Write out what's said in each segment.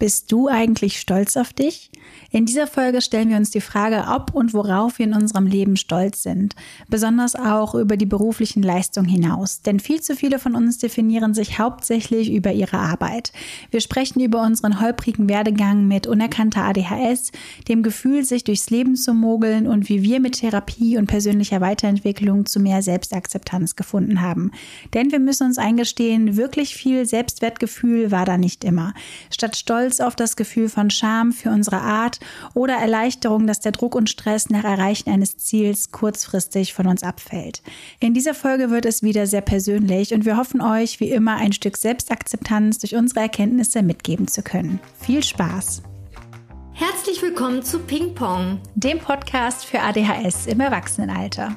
Bist du eigentlich stolz auf dich? In dieser Folge stellen wir uns die Frage, ob und worauf wir in unserem Leben stolz sind, besonders auch über die beruflichen Leistungen hinaus. Denn viel zu viele von uns definieren sich hauptsächlich über ihre Arbeit. Wir sprechen über unseren holprigen Werdegang mit unerkannter ADHS, dem Gefühl, sich durchs Leben zu mogeln und wie wir mit Therapie und persönlicher Weiterentwicklung zu mehr Selbstakzeptanz gefunden haben. Denn wir müssen uns eingestehen, wirklich viel Selbstwertgefühl war da nicht immer. Statt Stolz Stolz auf das Gefühl von Scham für unsere Art oder Erleichterung, dass der Druck und Stress nach Erreichen eines Ziels kurzfristig von uns abfällt. In dieser Folge wird es wieder sehr persönlich und wir hoffen euch wie immer ein Stück Selbstakzeptanz durch unsere Erkenntnisse mitgeben zu können. Viel Spaß! Herzlich willkommen zu Ping Pong, dem Podcast für ADHS im Erwachsenenalter.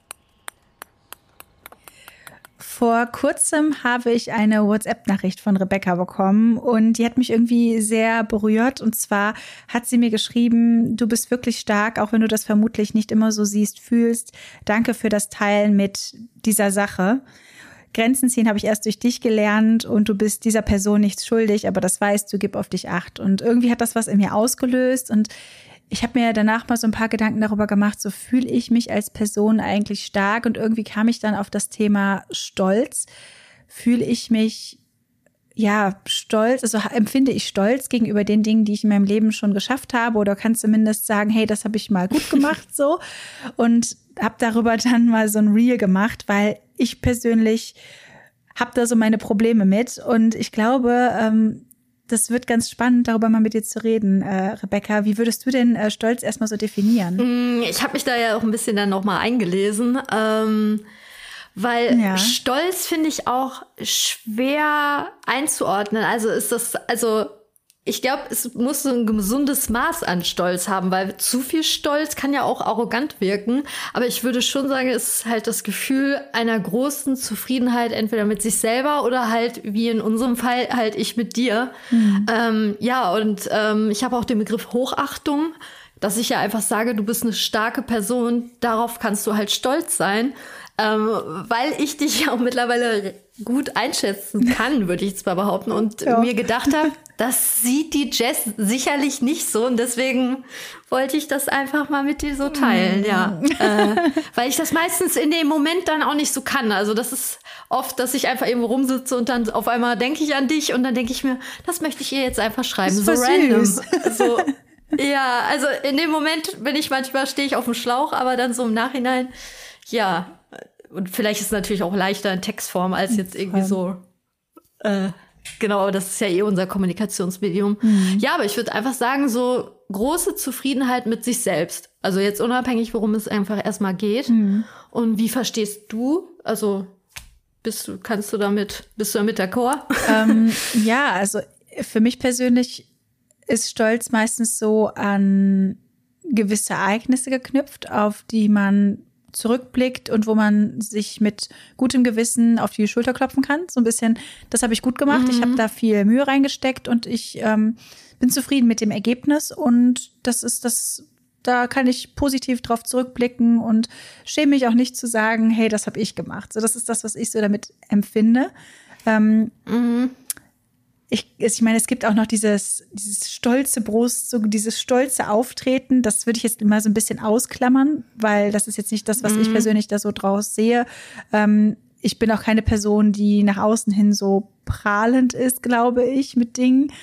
Vor kurzem habe ich eine WhatsApp-Nachricht von Rebecca bekommen und die hat mich irgendwie sehr berührt. Und zwar hat sie mir geschrieben, du bist wirklich stark, auch wenn du das vermutlich nicht immer so siehst, fühlst. Danke für das Teilen mit dieser Sache. Grenzen ziehen habe ich erst durch dich gelernt und du bist dieser Person nichts schuldig, aber das weißt du, gib auf dich acht. Und irgendwie hat das was in mir ausgelöst und ich habe mir danach mal so ein paar Gedanken darüber gemacht, so fühle ich mich als Person eigentlich stark und irgendwie kam ich dann auf das Thema Stolz. Fühle ich mich ja stolz, also empfinde ich Stolz gegenüber den Dingen, die ich in meinem Leben schon geschafft habe oder kann zumindest sagen, hey, das habe ich mal gut gemacht so und habe darüber dann mal so ein Reel gemacht, weil ich persönlich habe da so meine Probleme mit und ich glaube, ähm, das wird ganz spannend, darüber mal mit dir zu reden, äh, Rebecca. Wie würdest du denn äh, Stolz erstmal so definieren? Mm, ich habe mich da ja auch ein bisschen dann nochmal eingelesen. Ähm, weil ja. Stolz finde ich auch schwer einzuordnen. Also ist das, also ich glaube, es muss so ein gesundes Maß an Stolz haben, weil zu viel Stolz kann ja auch arrogant wirken. Aber ich würde schon sagen, es ist halt das Gefühl einer großen Zufriedenheit, entweder mit sich selber oder halt, wie in unserem Fall, halt ich mit dir. Mhm. Ähm, ja, und ähm, ich habe auch den Begriff Hochachtung, dass ich ja einfach sage, du bist eine starke Person, darauf kannst du halt stolz sein. Ähm, weil ich dich ja auch mittlerweile gut einschätzen kann, würde ich zwar behaupten, und ja. mir gedacht habe, das sieht die Jess sicherlich nicht so und deswegen wollte ich das einfach mal mit dir so teilen, ja. Mm. äh, weil ich das meistens in dem Moment dann auch nicht so kann. Also das ist oft, dass ich einfach irgendwo rumsitze und dann auf einmal denke ich an dich und dann denke ich mir, das möchte ich ihr jetzt einfach schreiben. So random. So, ja, also in dem Moment bin ich manchmal, stehe ich auf dem Schlauch, aber dann so im Nachhinein, ja, und vielleicht ist es natürlich auch leichter in Textform als jetzt irgendwie so. Äh, genau, das ist ja eh unser Kommunikationsmedium. Mhm. Ja, aber ich würde einfach sagen, so große Zufriedenheit mit sich selbst. Also jetzt unabhängig, worum es einfach erstmal geht. Mhm. Und wie verstehst du? Also bist du, kannst du damit, bist du damit d'accord? Ähm, ja, also für mich persönlich ist Stolz meistens so an gewisse Ereignisse geknüpft, auf die man zurückblickt und wo man sich mit gutem Gewissen auf die Schulter klopfen kann. So ein bisschen, das habe ich gut gemacht. Mhm. Ich habe da viel Mühe reingesteckt und ich ähm, bin zufrieden mit dem Ergebnis und das ist das. Da kann ich positiv drauf zurückblicken und schäme mich auch nicht zu sagen, hey, das habe ich gemacht. So, das ist das, was ich so damit empfinde. Ähm, mhm ich, ich meine, es gibt auch noch dieses, dieses stolze Brust, so dieses stolze Auftreten. Das würde ich jetzt immer so ein bisschen ausklammern, weil das ist jetzt nicht das, was mhm. ich persönlich da so draus sehe. Ähm, ich bin auch keine Person, die nach außen hin so prahlend ist, glaube ich, mit Dingen.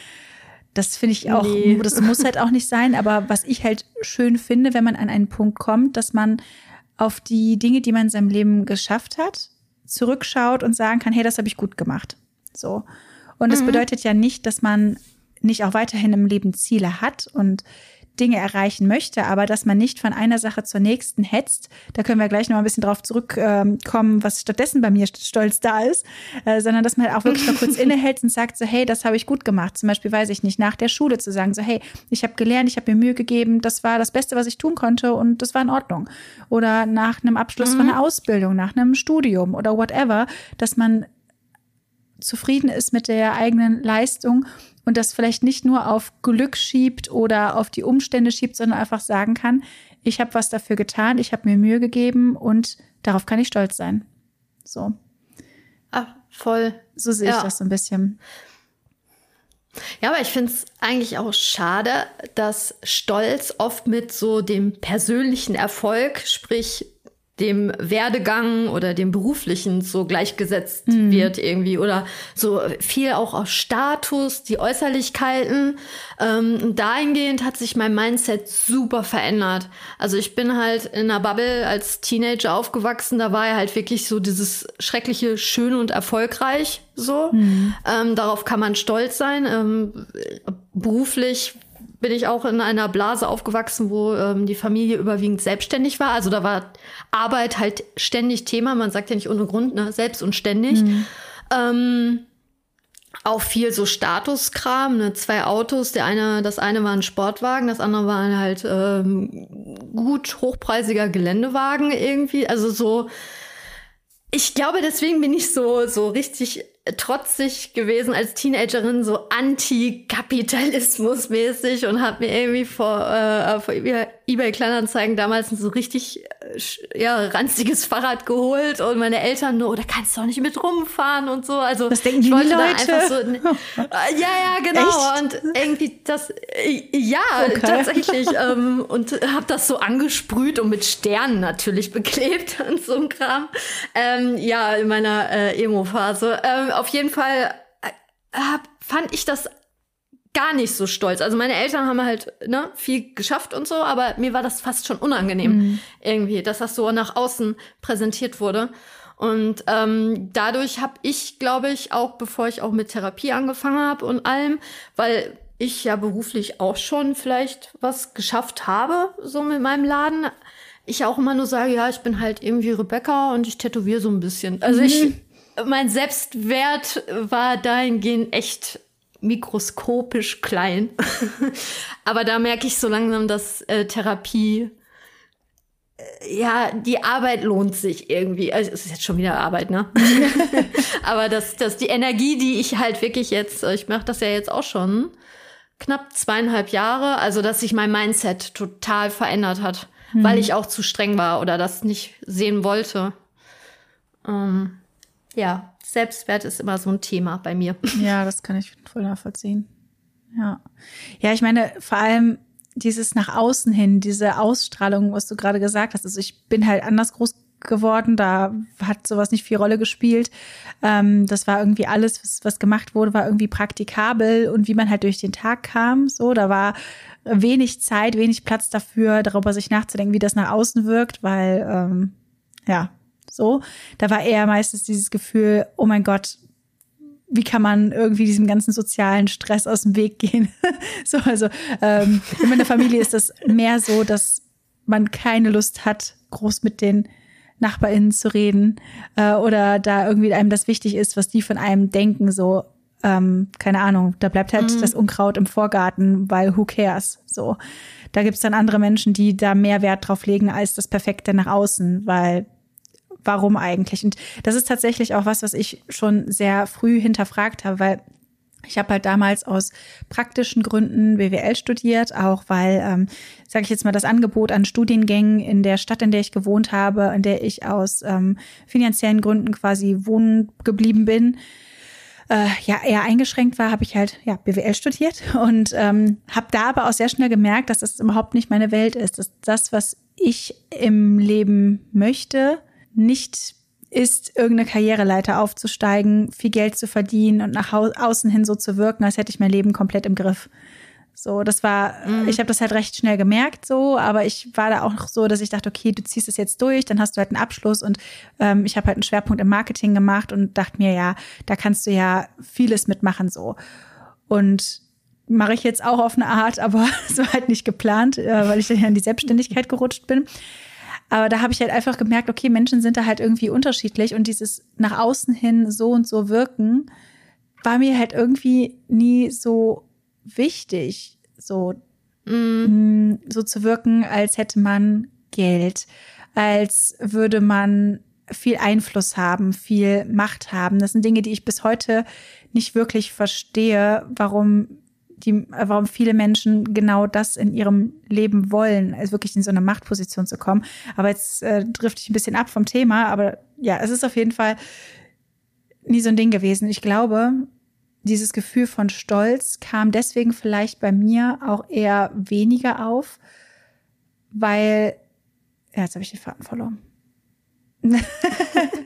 Das finde ich auch, nee. das muss halt auch nicht sein. Aber was ich halt schön finde, wenn man an einen Punkt kommt, dass man auf die Dinge, die man in seinem Leben geschafft hat, zurückschaut und sagen kann, hey, das habe ich gut gemacht. So. Und das mhm. bedeutet ja nicht, dass man nicht auch weiterhin im Leben Ziele hat und Dinge erreichen möchte, aber dass man nicht von einer Sache zur nächsten hetzt. Da können wir gleich noch mal ein bisschen drauf zurückkommen, ähm, was stattdessen bei mir stolz da ist, äh, sondern dass man auch wirklich mal kurz innehält und sagt so, hey, das habe ich gut gemacht. Zum Beispiel weiß ich nicht, nach der Schule zu sagen so, hey, ich habe gelernt, ich habe mir Mühe gegeben, das war das Beste, was ich tun konnte und das war in Ordnung. Oder nach einem Abschluss mhm. von einer Ausbildung, nach einem Studium oder whatever, dass man zufrieden ist mit der eigenen Leistung und das vielleicht nicht nur auf Glück schiebt oder auf die Umstände schiebt, sondern einfach sagen kann, ich habe was dafür getan, ich habe mir Mühe gegeben und darauf kann ich stolz sein. So. Ach, voll. So sehe ja. ich das so ein bisschen. Ja, aber ich finde es eigentlich auch schade, dass Stolz oft mit so dem persönlichen Erfolg, sprich dem Werdegang oder dem beruflichen so gleichgesetzt mhm. wird irgendwie oder so viel auch aus Status, die Äußerlichkeiten. Ähm, dahingehend hat sich mein Mindset super verändert. Also ich bin halt in einer Bubble als Teenager aufgewachsen, da war ja halt wirklich so dieses schreckliche schön und erfolgreich so. Mhm. Ähm, darauf kann man stolz sein. Ähm, beruflich bin ich auch in einer Blase aufgewachsen, wo ähm, die Familie überwiegend selbstständig war. Also da war Arbeit halt ständig Thema. Man sagt ja nicht ohne Grund, ne? selbst und ständig. Mhm. Ähm, auch viel so Statuskram, ne? zwei Autos. Der eine, das eine war ein Sportwagen, das andere war halt ähm, gut hochpreisiger Geländewagen irgendwie. Also so, ich glaube, deswegen bin ich so so richtig trotzig gewesen als Teenagerin, so Anti-Kapitalismus-mäßig und habe mir irgendwie vor, äh, vor eBay Kleinanzeigen damals ein so richtig äh, ja, ranziges Fahrrad geholt und meine Eltern nur, da kannst du auch nicht mit rumfahren und so. Also das denken ich wollte da einfach so. Äh, ja, ja, genau. Echt? Und irgendwie das, äh, ja, okay. tatsächlich. ähm, und habe das so angesprüht und mit Sternen natürlich beklebt und so ein Kram. Ähm, ja, in meiner äh, Emo-Phase. Ähm, auf jeden Fall äh, fand ich das gar nicht so stolz. Also meine Eltern haben halt ne, viel geschafft und so, aber mir war das fast schon unangenehm mhm. irgendwie, dass das so nach außen präsentiert wurde. Und ähm, dadurch habe ich, glaube ich, auch bevor ich auch mit Therapie angefangen habe und allem, weil ich ja beruflich auch schon vielleicht was geschafft habe, so mit meinem Laden, ich auch immer nur sage, ja, ich bin halt irgendwie Rebecca und ich tätowiere so ein bisschen. Also ich mhm mein Selbstwert war dahingehend echt mikroskopisch klein. Aber da merke ich so langsam, dass äh, Therapie äh, ja, die Arbeit lohnt sich irgendwie. Also, es ist jetzt schon wieder Arbeit, ne? Aber dass, dass die Energie, die ich halt wirklich jetzt, äh, ich mache das ja jetzt auch schon knapp zweieinhalb Jahre, also dass sich mein Mindset total verändert hat, mhm. weil ich auch zu streng war oder das nicht sehen wollte. Ähm, ja, Selbstwert ist immer so ein Thema bei mir. Ja, das kann ich voll nachvollziehen. Ja. Ja, ich meine, vor allem dieses nach außen hin, diese Ausstrahlung, was du gerade gesagt hast. Also ich bin halt anders groß geworden, da hat sowas nicht viel Rolle gespielt. Ähm, das war irgendwie alles, was, was gemacht wurde, war irgendwie praktikabel und wie man halt durch den Tag kam. So, da war wenig Zeit, wenig Platz dafür, darüber sich nachzudenken, wie das nach außen wirkt, weil ähm, ja, so. Da war eher meistens dieses Gefühl, oh mein Gott, wie kann man irgendwie diesem ganzen sozialen Stress aus dem Weg gehen? so, also ähm, in meiner Familie ist das mehr so, dass man keine Lust hat, groß mit den NachbarInnen zu reden äh, oder da irgendwie einem das wichtig ist, was die von einem denken, so ähm, keine Ahnung, da bleibt halt mhm. das Unkraut im Vorgarten, weil who cares? So, da gibt's dann andere Menschen, die da mehr Wert drauf legen als das Perfekte nach außen, weil warum eigentlich? Und das ist tatsächlich auch was, was ich schon sehr früh hinterfragt habe, weil ich habe halt damals aus praktischen Gründen BWL studiert, auch weil, ähm, sage ich jetzt mal, das Angebot an Studiengängen in der Stadt, in der ich gewohnt habe, in der ich aus ähm, finanziellen Gründen quasi wohnen geblieben bin, äh, ja eher eingeschränkt war, habe ich halt ja BWL studiert und ähm, habe da aber auch sehr schnell gemerkt, dass das überhaupt nicht meine Welt ist, dass das, was ich im Leben möchte, nicht ist, irgendeine Karriereleiter aufzusteigen, viel Geld zu verdienen und nach außen hin so zu wirken, als hätte ich mein Leben komplett im Griff. So, das war, mhm. ich habe das halt recht schnell gemerkt, so, aber ich war da auch so, dass ich dachte, okay, du ziehst es jetzt durch, dann hast du halt einen Abschluss und ähm, ich habe halt einen Schwerpunkt im Marketing gemacht und dachte mir, ja, da kannst du ja vieles mitmachen, so. Und mache ich jetzt auch auf eine Art, aber es war halt nicht geplant, äh, weil ich dann ja in die Selbstständigkeit gerutscht bin. Aber da habe ich halt einfach gemerkt, okay, Menschen sind da halt irgendwie unterschiedlich und dieses nach außen hin so und so wirken war mir halt irgendwie nie so wichtig, so, mm. so zu wirken, als hätte man Geld, als würde man viel Einfluss haben, viel Macht haben. Das sind Dinge, die ich bis heute nicht wirklich verstehe, warum die, warum viele Menschen genau das in ihrem Leben wollen, also wirklich in so eine Machtposition zu kommen. Aber jetzt äh, drifte ich ein bisschen ab vom Thema, aber ja, es ist auf jeden Fall nie so ein Ding gewesen. Ich glaube, dieses Gefühl von Stolz kam deswegen vielleicht bei mir auch eher weniger auf, weil, ja, jetzt habe ich den Faden verloren.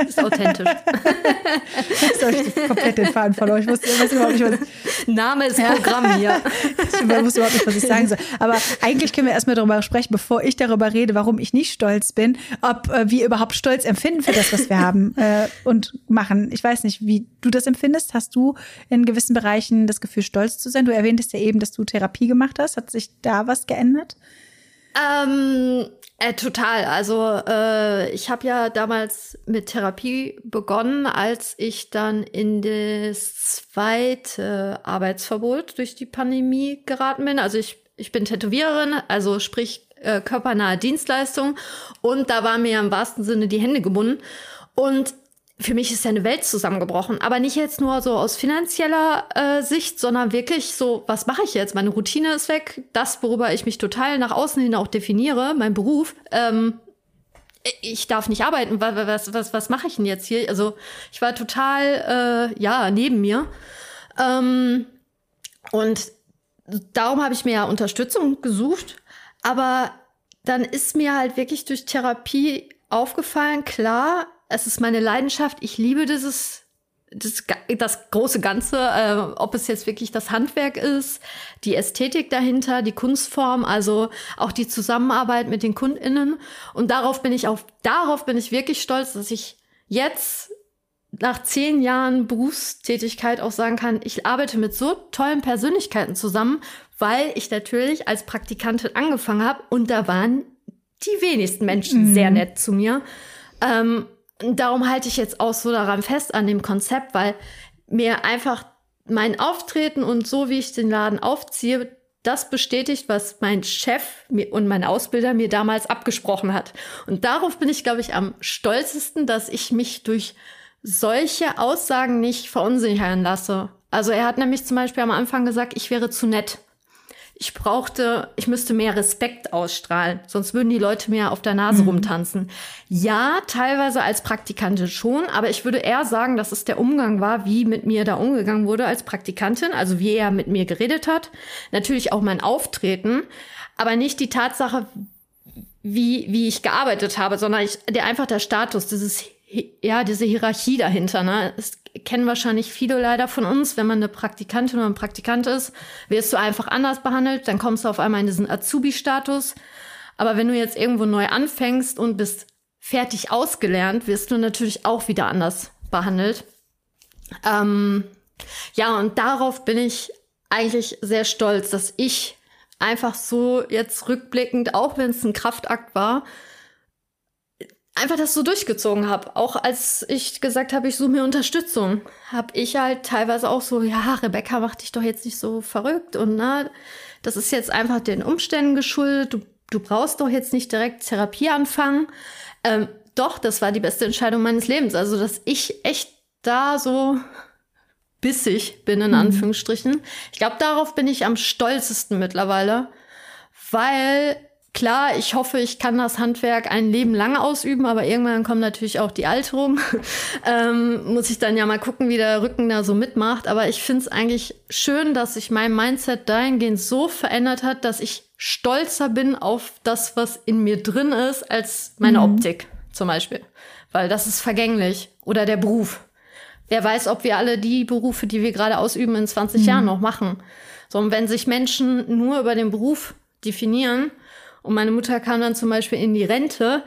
Das ist authentisch. Jetzt habe ich komplett den Faden verloren. Ich wusste, ich weiß überhaupt nicht, was ich Name ist Programm hier. ich wusste überhaupt nicht, was ich sagen soll. Aber eigentlich können wir erstmal darüber sprechen, bevor ich darüber rede, warum ich nicht stolz bin, ob äh, wir überhaupt Stolz empfinden für das, was wir haben äh, und machen. Ich weiß nicht, wie du das empfindest. Hast du in gewissen Bereichen das Gefühl, stolz zu sein? Du erwähntest ja eben, dass du Therapie gemacht hast. Hat sich da was geändert? Ähm, äh, total. Also äh, ich habe ja damals mit Therapie begonnen, als ich dann in das zweite Arbeitsverbot durch die Pandemie geraten bin. Also ich, ich bin Tätowiererin, also sprich äh, körpernahe Dienstleistung. Und da waren mir im wahrsten Sinne die Hände gebunden. Und für mich ist ja eine Welt zusammengebrochen. Aber nicht jetzt nur so aus finanzieller äh, Sicht, sondern wirklich so, was mache ich jetzt? Meine Routine ist weg. Das, worüber ich mich total nach außen hin auch definiere, mein Beruf. Ähm, ich darf nicht arbeiten. Was, was, was, was mache ich denn jetzt hier? Also ich war total, äh, ja, neben mir. Ähm, und darum habe ich mir ja Unterstützung gesucht. Aber dann ist mir halt wirklich durch Therapie aufgefallen, klar, es ist meine Leidenschaft. Ich liebe dieses, das, das große Ganze, äh, ob es jetzt wirklich das Handwerk ist, die Ästhetik dahinter, die Kunstform, also auch die Zusammenarbeit mit den KundInnen. Und darauf bin ich auch, darauf bin ich wirklich stolz, dass ich jetzt nach zehn Jahren Berufstätigkeit auch sagen kann, ich arbeite mit so tollen Persönlichkeiten zusammen, weil ich natürlich als Praktikantin angefangen habe und da waren die wenigsten Menschen mhm. sehr nett zu mir. Ähm, darum halte ich jetzt auch so daran fest an dem Konzept, weil mir einfach mein Auftreten und so, wie ich den Laden aufziehe, das bestätigt, was mein Chef und mein Ausbilder mir damals abgesprochen hat. Und darauf bin ich, glaube ich, am stolzesten, dass ich mich durch solche Aussagen nicht verunsichern lasse. Also er hat nämlich zum Beispiel am Anfang gesagt, ich wäre zu nett ich brauchte, ich müsste mehr Respekt ausstrahlen, sonst würden die Leute mir auf der Nase mhm. rumtanzen. Ja, teilweise als Praktikantin schon, aber ich würde eher sagen, dass es der Umgang war, wie mit mir da umgegangen wurde als Praktikantin, also wie er mit mir geredet hat. Natürlich auch mein Auftreten, aber nicht die Tatsache, wie, wie ich gearbeitet habe, sondern ich, der einfach der Status, dieses ja, diese Hierarchie dahinter, ne? Das kennen wahrscheinlich viele leider von uns. Wenn man eine Praktikantin oder ein Praktikant ist, wirst du einfach anders behandelt, dann kommst du auf einmal in diesen Azubi-Status. Aber wenn du jetzt irgendwo neu anfängst und bist fertig ausgelernt, wirst du natürlich auch wieder anders behandelt. Ähm, ja, und darauf bin ich eigentlich sehr stolz, dass ich einfach so jetzt rückblickend, auch wenn es ein Kraftakt war, einfach das so durchgezogen habe. Auch als ich gesagt habe, ich suche mir Unterstützung, habe ich halt teilweise auch so, ja, Rebecca, mach dich doch jetzt nicht so verrückt und na, das ist jetzt einfach den Umständen geschuldet. Du, du brauchst doch jetzt nicht direkt Therapie anfangen. Ähm, doch, das war die beste Entscheidung meines Lebens. Also, dass ich echt da so bissig bin, in mhm. Anführungsstrichen. Ich glaube, darauf bin ich am stolzesten mittlerweile, weil Klar, ich hoffe, ich kann das Handwerk ein Leben lang ausüben, aber irgendwann kommt natürlich auch die Alterung. ähm, muss ich dann ja mal gucken, wie der Rücken da so mitmacht. Aber ich finde es eigentlich schön, dass sich mein Mindset dahingehend so verändert hat, dass ich stolzer bin auf das, was in mir drin ist, als meine mhm. Optik zum Beispiel. Weil das ist vergänglich. Oder der Beruf. Wer weiß, ob wir alle die Berufe, die wir gerade ausüben, in 20 mhm. Jahren noch machen. So, und wenn sich Menschen nur über den Beruf definieren, und meine Mutter kam dann zum Beispiel in die Rente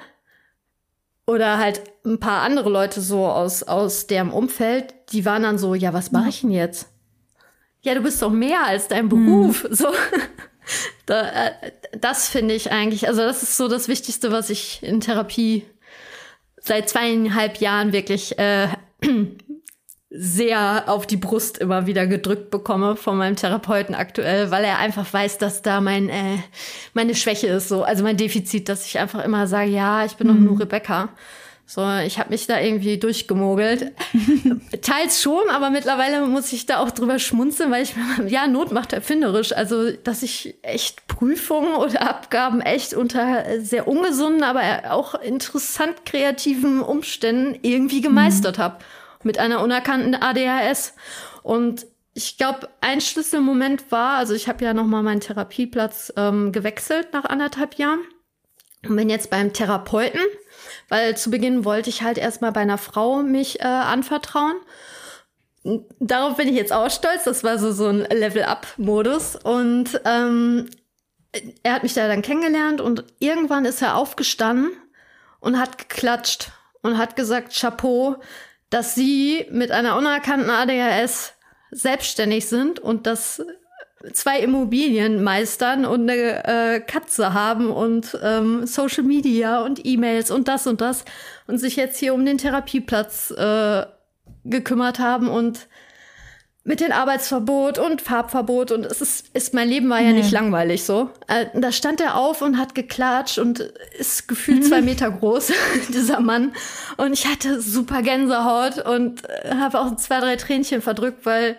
oder halt ein paar andere Leute so aus, aus deren Umfeld, die waren dann so, ja, was mache ich denn jetzt? ja, du bist doch mehr als dein Beruf. Mhm. So. Da, äh, das finde ich eigentlich, also das ist so das Wichtigste, was ich in Therapie seit zweieinhalb Jahren wirklich äh, sehr auf die Brust immer wieder gedrückt bekomme von meinem Therapeuten aktuell, weil er einfach weiß, dass da mein äh, meine Schwäche ist, so also mein Defizit, dass ich einfach immer sage, ja, ich bin mhm. doch nur Rebecca. So, ich habe mich da irgendwie durchgemogelt. Teils schon, aber mittlerweile muss ich da auch drüber schmunzeln, weil ich, ja, Not macht erfinderisch. Also, dass ich echt Prüfungen oder Abgaben echt unter sehr ungesunden, aber auch interessant kreativen Umständen irgendwie gemeistert mhm. habe. Mit einer unerkannten ADHS. Und ich glaube, ein Schlüsselmoment war, also ich habe ja nochmal meinen Therapieplatz ähm, gewechselt nach anderthalb Jahren und bin jetzt beim Therapeuten weil zu Beginn wollte ich halt erstmal bei einer Frau mich äh, anvertrauen. Darauf bin ich jetzt auch stolz. Das war so, so ein Level-Up-Modus. Und ähm, er hat mich da dann kennengelernt und irgendwann ist er aufgestanden und hat geklatscht und hat gesagt, Chapeau, dass sie mit einer unerkannten ADHS selbstständig sind und dass zwei Immobilien meistern und eine äh, Katze haben und ähm, Social Media und E-Mails und das und das und sich jetzt hier um den Therapieplatz äh, gekümmert haben und mit dem Arbeitsverbot und Farbverbot und es ist, ist mein Leben war ja nee. nicht langweilig so. Äh, da stand er auf und hat geklatscht und ist gefühlt mhm. zwei Meter groß, dieser Mann. Und ich hatte super Gänsehaut und äh, habe auch zwei, drei Tränchen verdrückt, weil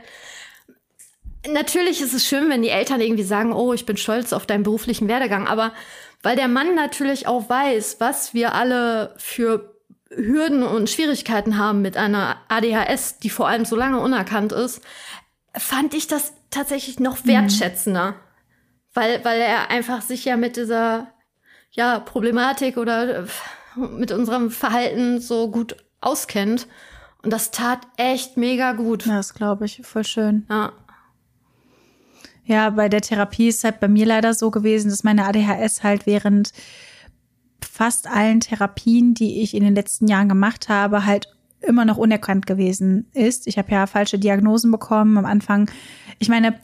natürlich ist es schön, wenn die Eltern irgendwie sagen, oh, ich bin stolz auf deinen beruflichen Werdegang, aber weil der Mann natürlich auch weiß, was wir alle für Hürden und Schwierigkeiten haben mit einer ADHS, die vor allem so lange unerkannt ist, fand ich das tatsächlich noch mhm. wertschätzender. Mhm. Weil, weil er einfach sich ja mit dieser ja, Problematik oder mit unserem Verhalten so gut auskennt. Und das tat echt mega gut. Ja, das glaube ich. Voll schön. Ja. Ja, bei der Therapie ist halt bei mir leider so gewesen, dass meine ADHS halt während fast allen Therapien, die ich in den letzten Jahren gemacht habe, halt immer noch unerkannt gewesen ist. Ich habe ja falsche Diagnosen bekommen am Anfang. Ich meine,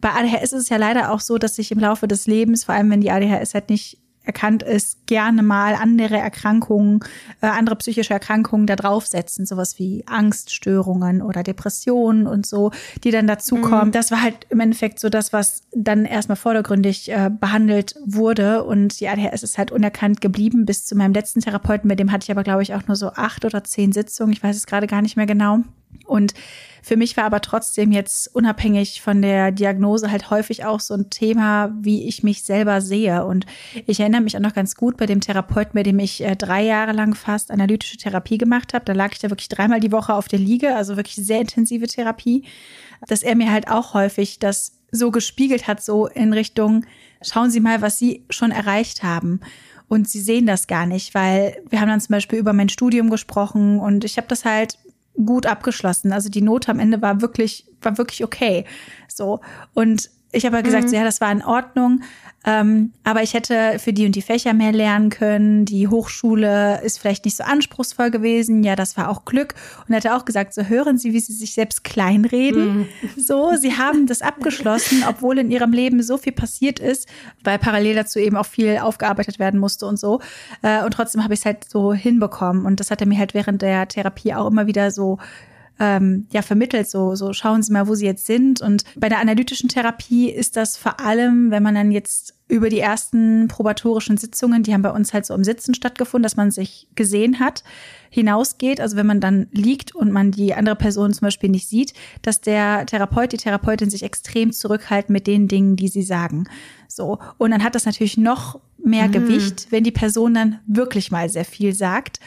bei ADHS ist es ja leider auch so, dass sich im Laufe des Lebens, vor allem wenn die ADHS halt nicht erkannt ist, gerne mal andere Erkrankungen, äh, andere psychische Erkrankungen da draufsetzen, sowas wie Angststörungen oder Depressionen und so, die dann dazukommen. Mhm. Das war halt im Endeffekt so das, was dann erstmal vordergründig äh, behandelt wurde und die ADHS ist halt unerkannt geblieben bis zu meinem letzten Therapeuten, mit dem hatte ich aber glaube ich auch nur so acht oder zehn Sitzungen, ich weiß es gerade gar nicht mehr genau. Und für mich war aber trotzdem jetzt unabhängig von der Diagnose halt häufig auch so ein Thema, wie ich mich selber sehe. Und ich erinnere mich auch noch ganz gut bei dem Therapeuten, bei dem ich äh, drei Jahre lang fast analytische Therapie gemacht habe. Da lag ich da wirklich dreimal die Woche auf der Liege, also wirklich sehr intensive Therapie, dass er mir halt auch häufig das so gespiegelt hat, so in Richtung, schauen Sie mal, was Sie schon erreicht haben. Und sie sehen das gar nicht, weil wir haben dann zum Beispiel über mein Studium gesprochen und ich habe das halt gut abgeschlossen. Also die Note am Ende war wirklich, war wirklich okay. So. Und ich habe ja gesagt, mhm. so, ja, das war in Ordnung. Ähm, aber ich hätte für die und die Fächer mehr lernen können. Die Hochschule ist vielleicht nicht so anspruchsvoll gewesen. Ja, das war auch Glück. Und er hatte auch gesagt, so hören Sie, wie Sie sich selbst kleinreden. Mhm. So, Sie haben das abgeschlossen, obwohl in Ihrem Leben so viel passiert ist, weil parallel dazu eben auch viel aufgearbeitet werden musste und so. Äh, und trotzdem habe ich es halt so hinbekommen. Und das hat er mir halt während der Therapie auch immer wieder so ähm, ja vermittelt, so, so schauen Sie mal, wo Sie jetzt sind. Und bei der analytischen Therapie ist das vor allem, wenn man dann jetzt über die ersten probatorischen Sitzungen, die haben bei uns halt so im Sitzen stattgefunden, dass man sich gesehen hat, hinausgeht. Also wenn man dann liegt und man die andere Person zum Beispiel nicht sieht, dass der Therapeut, die Therapeutin sich extrem zurückhalten mit den Dingen, die sie sagen. So. Und dann hat das natürlich noch mehr mhm. Gewicht, wenn die Person dann wirklich mal sehr viel sagt.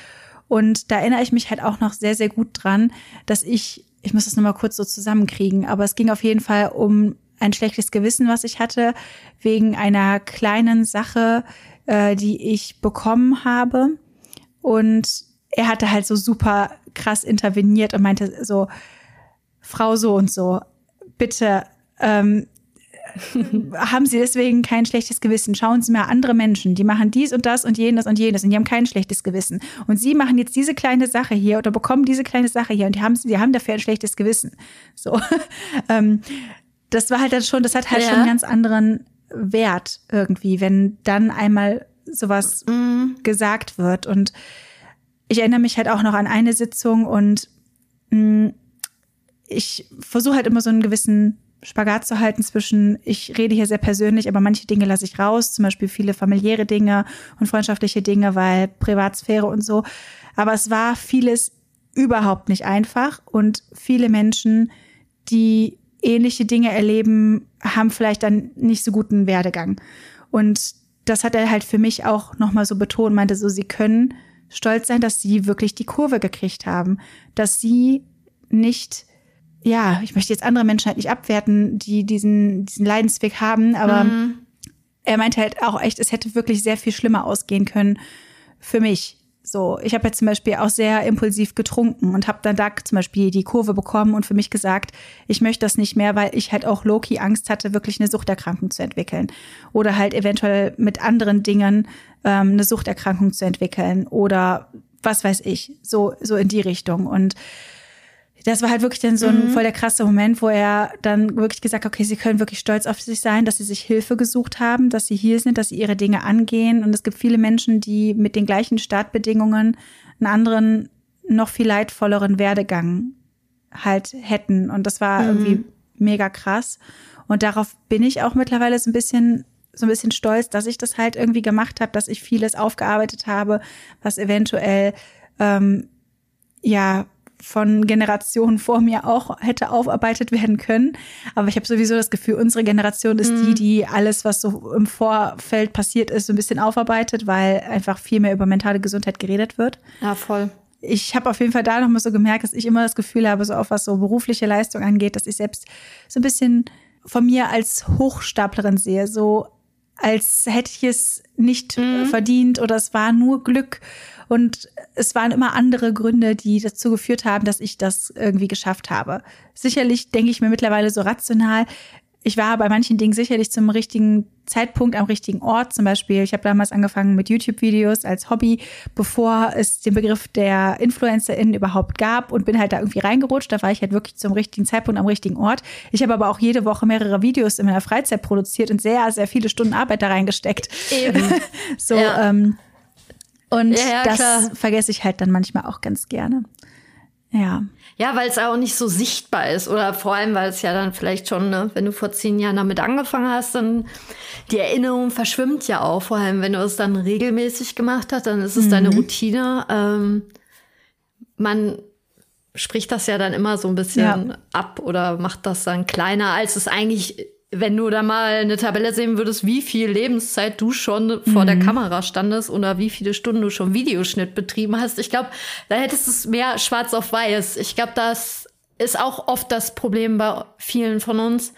Und da erinnere ich mich halt auch noch sehr, sehr gut dran, dass ich, ich muss das nochmal kurz so zusammenkriegen, aber es ging auf jeden Fall um ein schlechtes Gewissen, was ich hatte, wegen einer kleinen Sache, äh, die ich bekommen habe. Und er hatte halt so super krass interveniert und meinte so, Frau so und so, bitte, ähm, haben Sie deswegen kein schlechtes Gewissen. Schauen Sie mal andere Menschen, die machen dies und das und jenes und jenes und die haben kein schlechtes Gewissen. Und Sie machen jetzt diese kleine Sache hier oder bekommen diese kleine Sache hier und die haben, die haben dafür ein schlechtes Gewissen. So. ähm, das war halt dann schon, das hat halt ja. schon einen ganz anderen Wert irgendwie, wenn dann einmal sowas mhm. gesagt wird. Und ich erinnere mich halt auch noch an eine Sitzung und mh, mm, ich versuche halt immer so einen gewissen Spagat zu halten zwischen, ich rede hier sehr persönlich, aber manche Dinge lasse ich raus, zum Beispiel viele familiäre Dinge und freundschaftliche Dinge, weil Privatsphäre und so. Aber es war vieles überhaupt nicht einfach und viele Menschen, die ähnliche Dinge erleben, haben vielleicht dann nicht so guten Werdegang. Und das hat er halt für mich auch nochmal so betont, meinte so, sie können stolz sein, dass sie wirklich die Kurve gekriegt haben, dass sie nicht ja, ich möchte jetzt andere Menschen halt nicht abwerten, die diesen, diesen Leidensweg haben, aber mhm. er meinte halt auch echt, es hätte wirklich sehr viel schlimmer ausgehen können für mich. So, ich habe jetzt zum Beispiel auch sehr impulsiv getrunken und habe dann da zum Beispiel die Kurve bekommen und für mich gesagt, ich möchte das nicht mehr, weil ich halt auch Loki Angst hatte, wirklich eine Suchterkrankung zu entwickeln oder halt eventuell mit anderen Dingen ähm, eine Suchterkrankung zu entwickeln oder was weiß ich, so so in die Richtung und das war halt wirklich dann so ein mhm. voll der krasse Moment, wo er dann wirklich gesagt hat, okay, sie können wirklich stolz auf sich sein, dass sie sich Hilfe gesucht haben, dass sie hier sind, dass sie ihre Dinge angehen. Und es gibt viele Menschen, die mit den gleichen Startbedingungen einen anderen, noch viel leidvolleren Werdegang halt hätten. Und das war mhm. irgendwie mega krass. Und darauf bin ich auch mittlerweile so ein bisschen so ein bisschen stolz, dass ich das halt irgendwie gemacht habe, dass ich vieles aufgearbeitet habe, was eventuell ähm, ja von Generationen vor mir auch hätte aufarbeitet werden können. Aber ich habe sowieso das Gefühl, unsere Generation ist mhm. die, die alles, was so im Vorfeld passiert ist, so ein bisschen aufarbeitet, weil einfach viel mehr über mentale Gesundheit geredet wird. Ja, voll. Ich habe auf jeden Fall da noch mal so gemerkt, dass ich immer das Gefühl habe, so auf was so berufliche Leistung angeht, dass ich selbst so ein bisschen von mir als Hochstaplerin sehe, so als hätte ich es nicht mhm. verdient oder es war nur Glück und es waren immer andere Gründe, die dazu geführt haben, dass ich das irgendwie geschafft habe. Sicherlich denke ich mir mittlerweile so rational, ich war bei manchen Dingen sicherlich zum richtigen Zeitpunkt am richtigen Ort. Zum Beispiel, ich habe damals angefangen mit YouTube-Videos als Hobby, bevor es den Begriff der InfluencerInnen überhaupt gab und bin halt da irgendwie reingerutscht. Da war ich halt wirklich zum richtigen Zeitpunkt am richtigen Ort. Ich habe aber auch jede Woche mehrere Videos in meiner Freizeit produziert und sehr, sehr viele Stunden Arbeit da reingesteckt. Eben. so, ja. ähm, und ja, ja, das klar. vergesse ich halt dann manchmal auch ganz gerne. Ja. Ja, weil es auch nicht so sichtbar ist. Oder vor allem, weil es ja dann vielleicht schon, ne, wenn du vor zehn Jahren damit angefangen hast, dann die Erinnerung verschwimmt ja auch. Vor allem, wenn du es dann regelmäßig gemacht hast, dann ist es mhm. deine Routine. Ähm, man spricht das ja dann immer so ein bisschen ja. ab oder macht das dann kleiner, als es eigentlich wenn du da mal eine Tabelle sehen würdest, wie viel Lebenszeit du schon vor mhm. der Kamera standest oder wie viele Stunden du schon Videoschnitt betrieben hast, ich glaube, da hättest du es mehr schwarz auf weiß. Ich glaube, das ist auch oft das Problem bei vielen von uns.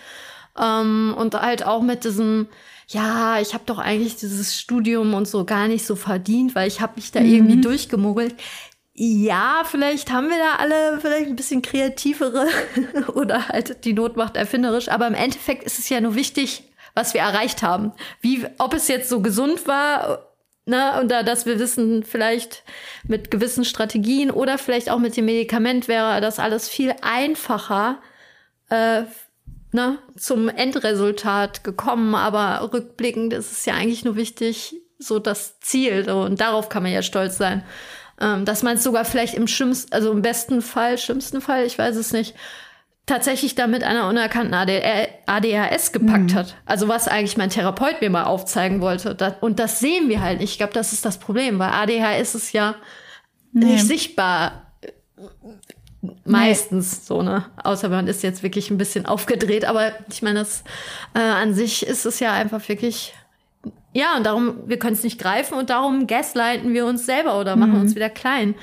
Ähm, und halt auch mit diesem, ja, ich habe doch eigentlich dieses Studium und so gar nicht so verdient, weil ich habe mich da mhm. irgendwie durchgemogelt ja, vielleicht haben wir da alle vielleicht ein bisschen kreativere oder halt die Not macht erfinderisch, aber im Endeffekt ist es ja nur wichtig, was wir erreicht haben. Wie, ob es jetzt so gesund war, ne, und da, dass wir wissen, vielleicht mit gewissen Strategien oder vielleicht auch mit dem Medikament wäre das alles viel einfacher, äh, ne, zum Endresultat gekommen, aber rückblickend ist es ja eigentlich nur wichtig, so das Ziel, so, und darauf kann man ja stolz sein. Ähm, dass man es sogar vielleicht im schlimmsten, also im besten Fall, schlimmsten Fall, ich weiß es nicht, tatsächlich da mit einer unerkannten ADHS gepackt mhm. hat. Also was eigentlich mein Therapeut mir mal aufzeigen wollte. und das sehen wir halt nicht. Ich glaube, das ist das Problem, weil ADHS ist ja nee. nicht sichtbar. Meistens nee. so, ne? Außer man ist jetzt wirklich ein bisschen aufgedreht. Aber ich meine, das äh, an sich ist es ja einfach wirklich ja, und darum, wir können es nicht greifen und darum gaslighten wir uns selber oder machen mhm. uns wieder klein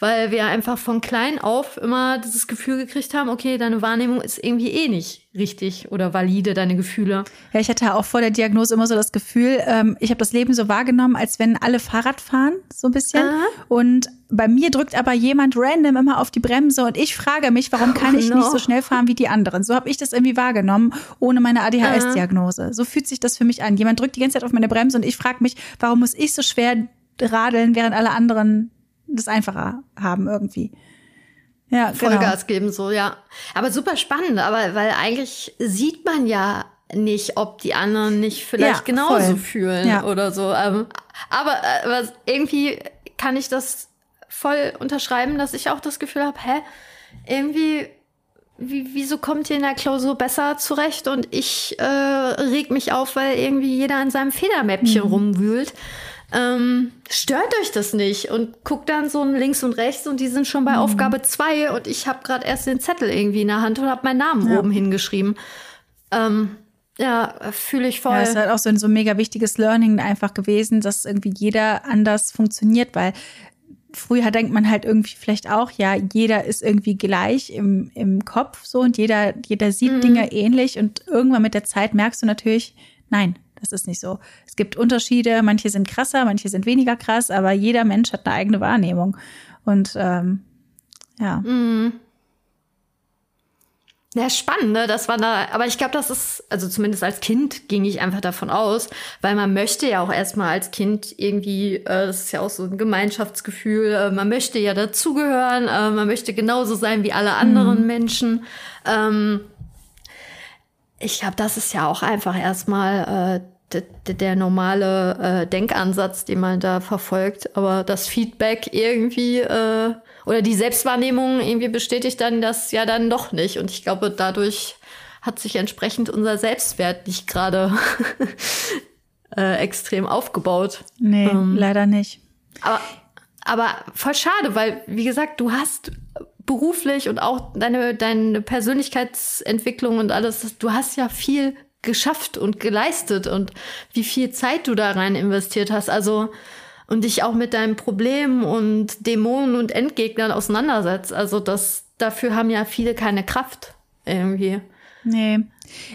weil wir einfach von klein auf immer dieses Gefühl gekriegt haben, okay, deine Wahrnehmung ist irgendwie eh nicht richtig oder valide, deine Gefühle. Ja, ich hatte auch vor der Diagnose immer so das Gefühl, ähm, ich habe das Leben so wahrgenommen, als wenn alle Fahrrad fahren, so ein bisschen. Aha. Und bei mir drückt aber jemand random immer auf die Bremse und ich frage mich, warum kann ich oh, no. nicht so schnell fahren wie die anderen? So habe ich das irgendwie wahrgenommen, ohne meine ADHS-Diagnose. So fühlt sich das für mich an. Jemand drückt die ganze Zeit auf meine Bremse und ich frage mich, warum muss ich so schwer radeln, während alle anderen das einfacher haben irgendwie. ja, genau. Vollgas geben, so, ja. Aber super spannend, aber weil eigentlich sieht man ja nicht, ob die anderen nicht vielleicht ja, genauso voll. fühlen ja. oder so. Ähm, aber, äh, aber irgendwie kann ich das voll unterschreiben, dass ich auch das Gefühl habe, hä, irgendwie, wie, wieso kommt ihr in der Klausur besser zurecht und ich äh, reg mich auf, weil irgendwie jeder in seinem Federmäppchen mhm. rumwühlt. Ähm, stört euch das nicht und guckt dann so links und rechts und die sind schon bei mhm. Aufgabe zwei und ich habe gerade erst den Zettel irgendwie in der Hand und habe meinen Namen ja. oben hingeschrieben. Ähm, ja, fühle ich voll. Ja, ist halt auch so ein so mega wichtiges Learning einfach gewesen, dass irgendwie jeder anders funktioniert, weil früher denkt man halt irgendwie vielleicht auch, ja, jeder ist irgendwie gleich im, im Kopf so und jeder, jeder sieht mhm. Dinge ähnlich und irgendwann mit der Zeit merkst du natürlich, nein, das ist nicht so. Es gibt Unterschiede, manche sind krasser, manche sind weniger krass, aber jeder Mensch hat eine eigene Wahrnehmung. Und ähm, ja. Mhm. Ja, spannend, ne? Das war da, aber ich glaube, das ist, also zumindest als Kind ging ich einfach davon aus, weil man möchte ja auch erstmal als Kind irgendwie, äh, das ist ja auch so ein Gemeinschaftsgefühl, äh, man möchte ja dazugehören, äh, man möchte genauso sein wie alle anderen mhm. Menschen. Ähm, ich glaube, das ist ja auch einfach erstmal äh, der normale äh, Denkansatz, den man da verfolgt. Aber das Feedback irgendwie äh, oder die Selbstwahrnehmung irgendwie bestätigt dann das ja dann doch nicht. Und ich glaube, dadurch hat sich entsprechend unser Selbstwert nicht gerade äh, extrem aufgebaut. Nee, ähm, leider nicht. Aber, aber voll schade, weil, wie gesagt, du hast beruflich und auch deine, deine Persönlichkeitsentwicklung und alles, du hast ja viel geschafft und geleistet und wie viel Zeit du da rein investiert hast. Also, und dich auch mit deinen Problemen und Dämonen und Endgegnern auseinandersetzt. Also das, dafür haben ja viele keine Kraft irgendwie. Nee.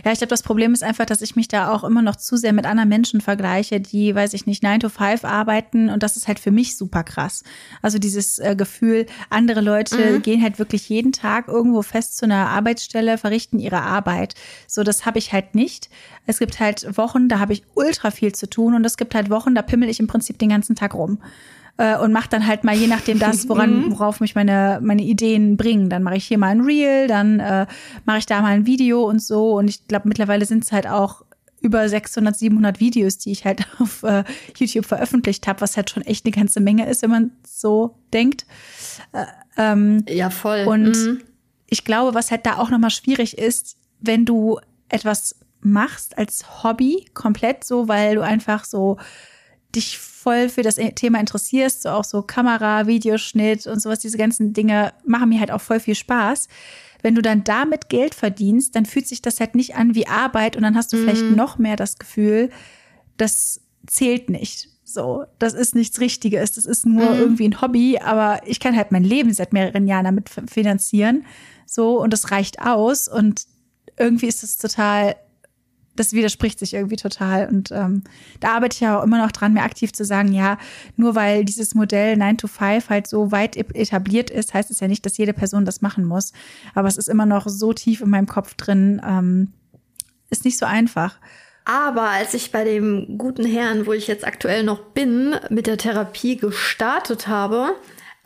Ja, ich glaube, das Problem ist einfach, dass ich mich da auch immer noch zu sehr mit anderen Menschen vergleiche, die, weiß ich nicht, 9 to 5 arbeiten und das ist halt für mich super krass. Also dieses äh, Gefühl, andere Leute mhm. gehen halt wirklich jeden Tag irgendwo fest zu einer Arbeitsstelle, verrichten ihre Arbeit. So, das habe ich halt nicht. Es gibt halt Wochen, da habe ich ultra viel zu tun und es gibt halt Wochen, da pimmel ich im Prinzip den ganzen Tag rum äh, und mache dann halt mal je nachdem das, woran, mhm. worauf mich meine, meine Ideen bringen. Dann mache ich hier mal ein Reel, dann äh, mache ich da mal ein Video und so. Und ich glaube, mittlerweile sind es halt auch über 600, 700 Videos, die ich halt auf äh, YouTube veröffentlicht habe, was halt schon echt eine ganze Menge ist, wenn man so denkt. Äh, ähm, ja, voll. Und mhm. ich glaube, was halt da auch nochmal schwierig ist, wenn du etwas machst als Hobby komplett so, weil du einfach so dich voll für das Thema interessierst, so auch so Kamera, Videoschnitt und sowas, diese ganzen Dinge machen mir halt auch voll viel Spaß. Wenn du dann damit Geld verdienst, dann fühlt sich das halt nicht an wie Arbeit und dann hast du mhm. vielleicht noch mehr das Gefühl, das zählt nicht. So, das ist nichts Richtiges, das ist nur mhm. irgendwie ein Hobby, aber ich kann halt mein Leben seit mehreren Jahren damit finanzieren. So, und das reicht aus und irgendwie ist es total das widerspricht sich irgendwie total. Und ähm, da arbeite ich ja auch immer noch dran, mir aktiv zu sagen, ja, nur weil dieses Modell 9 to 5 halt so weit etabliert ist, heißt es ja nicht, dass jede Person das machen muss. Aber es ist immer noch so tief in meinem Kopf drin, ähm, ist nicht so einfach. Aber als ich bei dem guten Herrn, wo ich jetzt aktuell noch bin, mit der Therapie gestartet habe,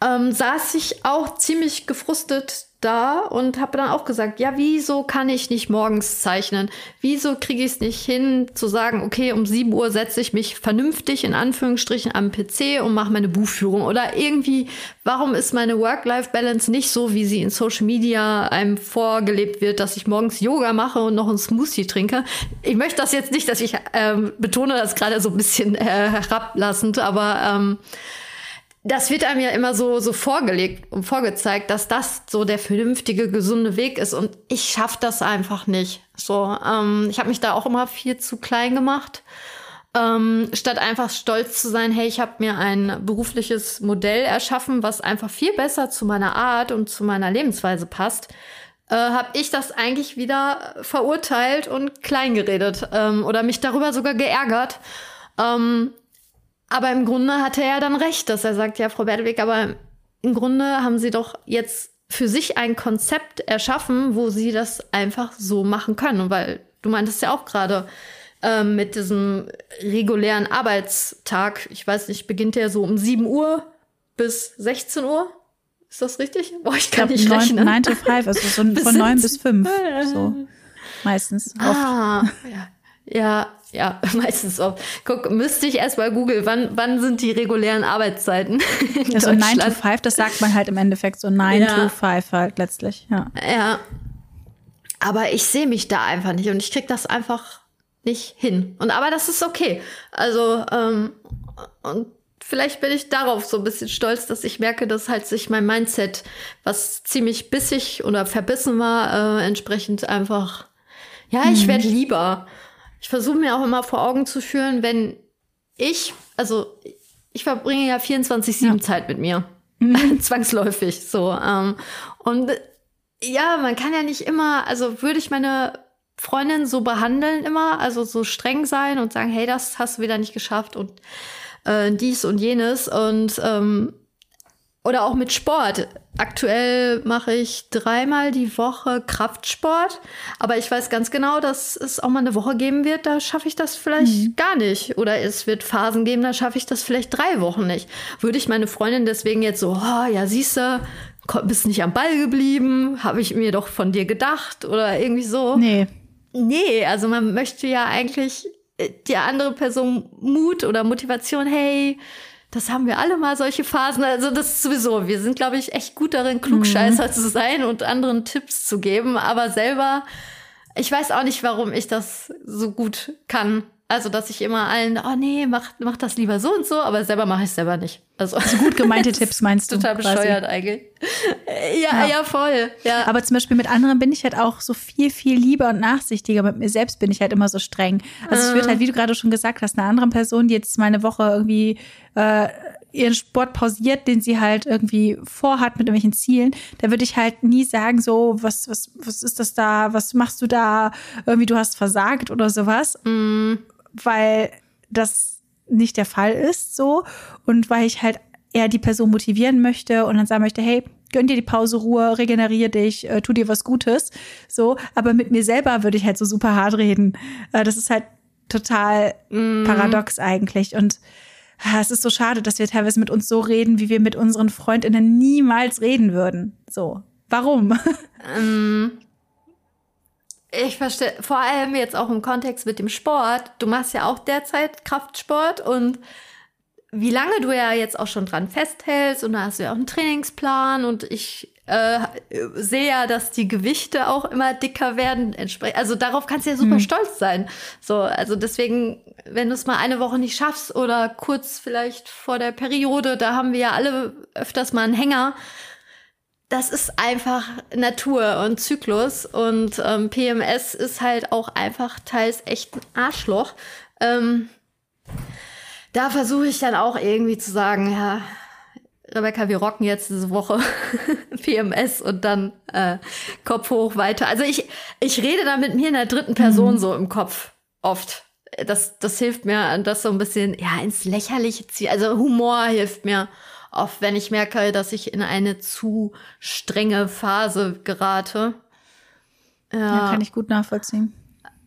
ähm, saß ich auch ziemlich gefrustet da und habe dann auch gesagt, ja, wieso kann ich nicht morgens zeichnen? Wieso kriege ich es nicht hin zu sagen, okay, um 7 Uhr setze ich mich vernünftig in Anführungsstrichen am PC und mache meine Buchführung? Oder irgendwie, warum ist meine Work-Life-Balance nicht so, wie sie in Social Media einem vorgelebt wird, dass ich morgens Yoga mache und noch einen Smoothie trinke? Ich möchte das jetzt nicht, dass ich ähm, betone das gerade so ein bisschen äh, herablassend, aber ähm, das wird einem ja immer so, so vorgelegt und vorgezeigt, dass das so der vernünftige, gesunde Weg ist. Und ich schaffe das einfach nicht. So, ähm, ich habe mich da auch immer viel zu klein gemacht. Ähm, statt einfach stolz zu sein, hey, ich habe mir ein berufliches Modell erschaffen, was einfach viel besser zu meiner Art und zu meiner Lebensweise passt, äh, habe ich das eigentlich wieder verurteilt und kleingeredet ähm, oder mich darüber sogar geärgert. Ähm, aber im Grunde hatte er dann recht, dass er sagt, ja, Frau Berdewig, aber im Grunde haben Sie doch jetzt für sich ein Konzept erschaffen, wo Sie das einfach so machen können. Weil du meintest ja auch gerade ähm, mit diesem regulären Arbeitstag, ich weiß nicht, beginnt der so um 7 Uhr bis 16 Uhr? Ist das richtig? Boah, ich kann ich glaub, nicht 9, rechnen. 9 to 5, also so von 9 bis 5. So. Meistens. Oft. Ah, ja. Ja, ja, meistens oft. Guck, müsste ich erstmal googeln, wann, wann sind die regulären Arbeitszeiten? Ja, so 9 to 5, das sagt man halt im Endeffekt so 9 ja. to 5 halt letztlich, ja. Ja. Aber ich sehe mich da einfach nicht und ich krieg das einfach nicht hin. Und aber das ist okay. Also, ähm, und vielleicht bin ich darauf so ein bisschen stolz, dass ich merke, dass halt sich mein Mindset, was ziemlich bissig oder verbissen war, äh, entsprechend einfach, ja, ich mhm. werde lieber. Ich versuche mir auch immer vor Augen zu führen, wenn ich, also ich verbringe ja 24-7 ja. Zeit mit mir. Mhm. Zwangsläufig so. Ähm, und ja, man kann ja nicht immer, also würde ich meine Freundin so behandeln immer, also so streng sein und sagen, hey, das hast du wieder nicht geschafft und äh, dies und jenes und ähm, oder auch mit Sport. Aktuell mache ich dreimal die Woche Kraftsport, aber ich weiß ganz genau, dass es auch mal eine Woche geben wird, da schaffe ich das vielleicht mhm. gar nicht. Oder es wird Phasen geben, da schaffe ich das vielleicht drei Wochen nicht. Würde ich meine Freundin deswegen jetzt so, oh, ja, siehste, bist nicht am Ball geblieben, habe ich mir doch von dir gedacht oder irgendwie so. Nee. Nee, also man möchte ja eigentlich äh, die andere Person Mut oder Motivation, hey, das haben wir alle mal solche Phasen. Also das ist sowieso, wir sind, glaube ich, echt gut darin, Klugscheißer mhm. zu sein und anderen Tipps zu geben, aber selber, ich weiß auch nicht, warum ich das so gut kann. Also, dass ich immer allen, oh nee, mach, mach das lieber so und so, aber selber mache ich es selber nicht. Also, also gut gemeinte Tipps meinst du? Total bescheuert quasi. eigentlich. Ja, ja, ja, voll. Ja. Aber zum Beispiel mit anderen bin ich halt auch so viel, viel lieber und nachsichtiger. Mit mir selbst bin ich halt immer so streng. Also ich würde halt, wie du gerade schon gesagt hast, einer anderen Person, die jetzt mal eine Woche irgendwie äh, ihren Sport pausiert, den sie halt irgendwie vorhat mit irgendwelchen Zielen, da würde ich halt nie sagen, so, was, was, was ist das da, was machst du da, irgendwie du hast versagt oder sowas. Mm weil das nicht der Fall ist so und weil ich halt eher die Person motivieren möchte und dann sagen möchte, hey, gönn dir die Pause Ruhe, regenerier dich, äh, tu dir was Gutes, so, aber mit mir selber würde ich halt so super hart reden. Äh, das ist halt total mm. paradox eigentlich und äh, es ist so schade, dass wir teilweise mit uns so reden, wie wir mit unseren Freundinnen niemals reden würden. So, warum? Mm. Ich verstehe, vor allem jetzt auch im Kontext mit dem Sport. Du machst ja auch derzeit Kraftsport und wie lange du ja jetzt auch schon dran festhältst und da hast du ja auch einen Trainingsplan und ich äh, sehe ja, dass die Gewichte auch immer dicker werden. Also darauf kannst du ja super mhm. stolz sein. So, also deswegen, wenn du es mal eine Woche nicht schaffst oder kurz vielleicht vor der Periode, da haben wir ja alle öfters mal einen Hänger das ist einfach Natur und Zyklus und ähm, PMS ist halt auch einfach teils echt ein Arschloch. Ähm, da versuche ich dann auch irgendwie zu sagen, ja, Rebecca, wir rocken jetzt diese Woche PMS und dann äh, Kopf hoch weiter. Also ich, ich rede da mit mir in der dritten Person mhm. so im Kopf oft. Das, das hilft mir, das so ein bisschen ja ins Lächerliche ziehen. Also Humor hilft mir oft, wenn ich merke, dass ich in eine zu strenge Phase gerate. Ja, ja kann ich gut nachvollziehen.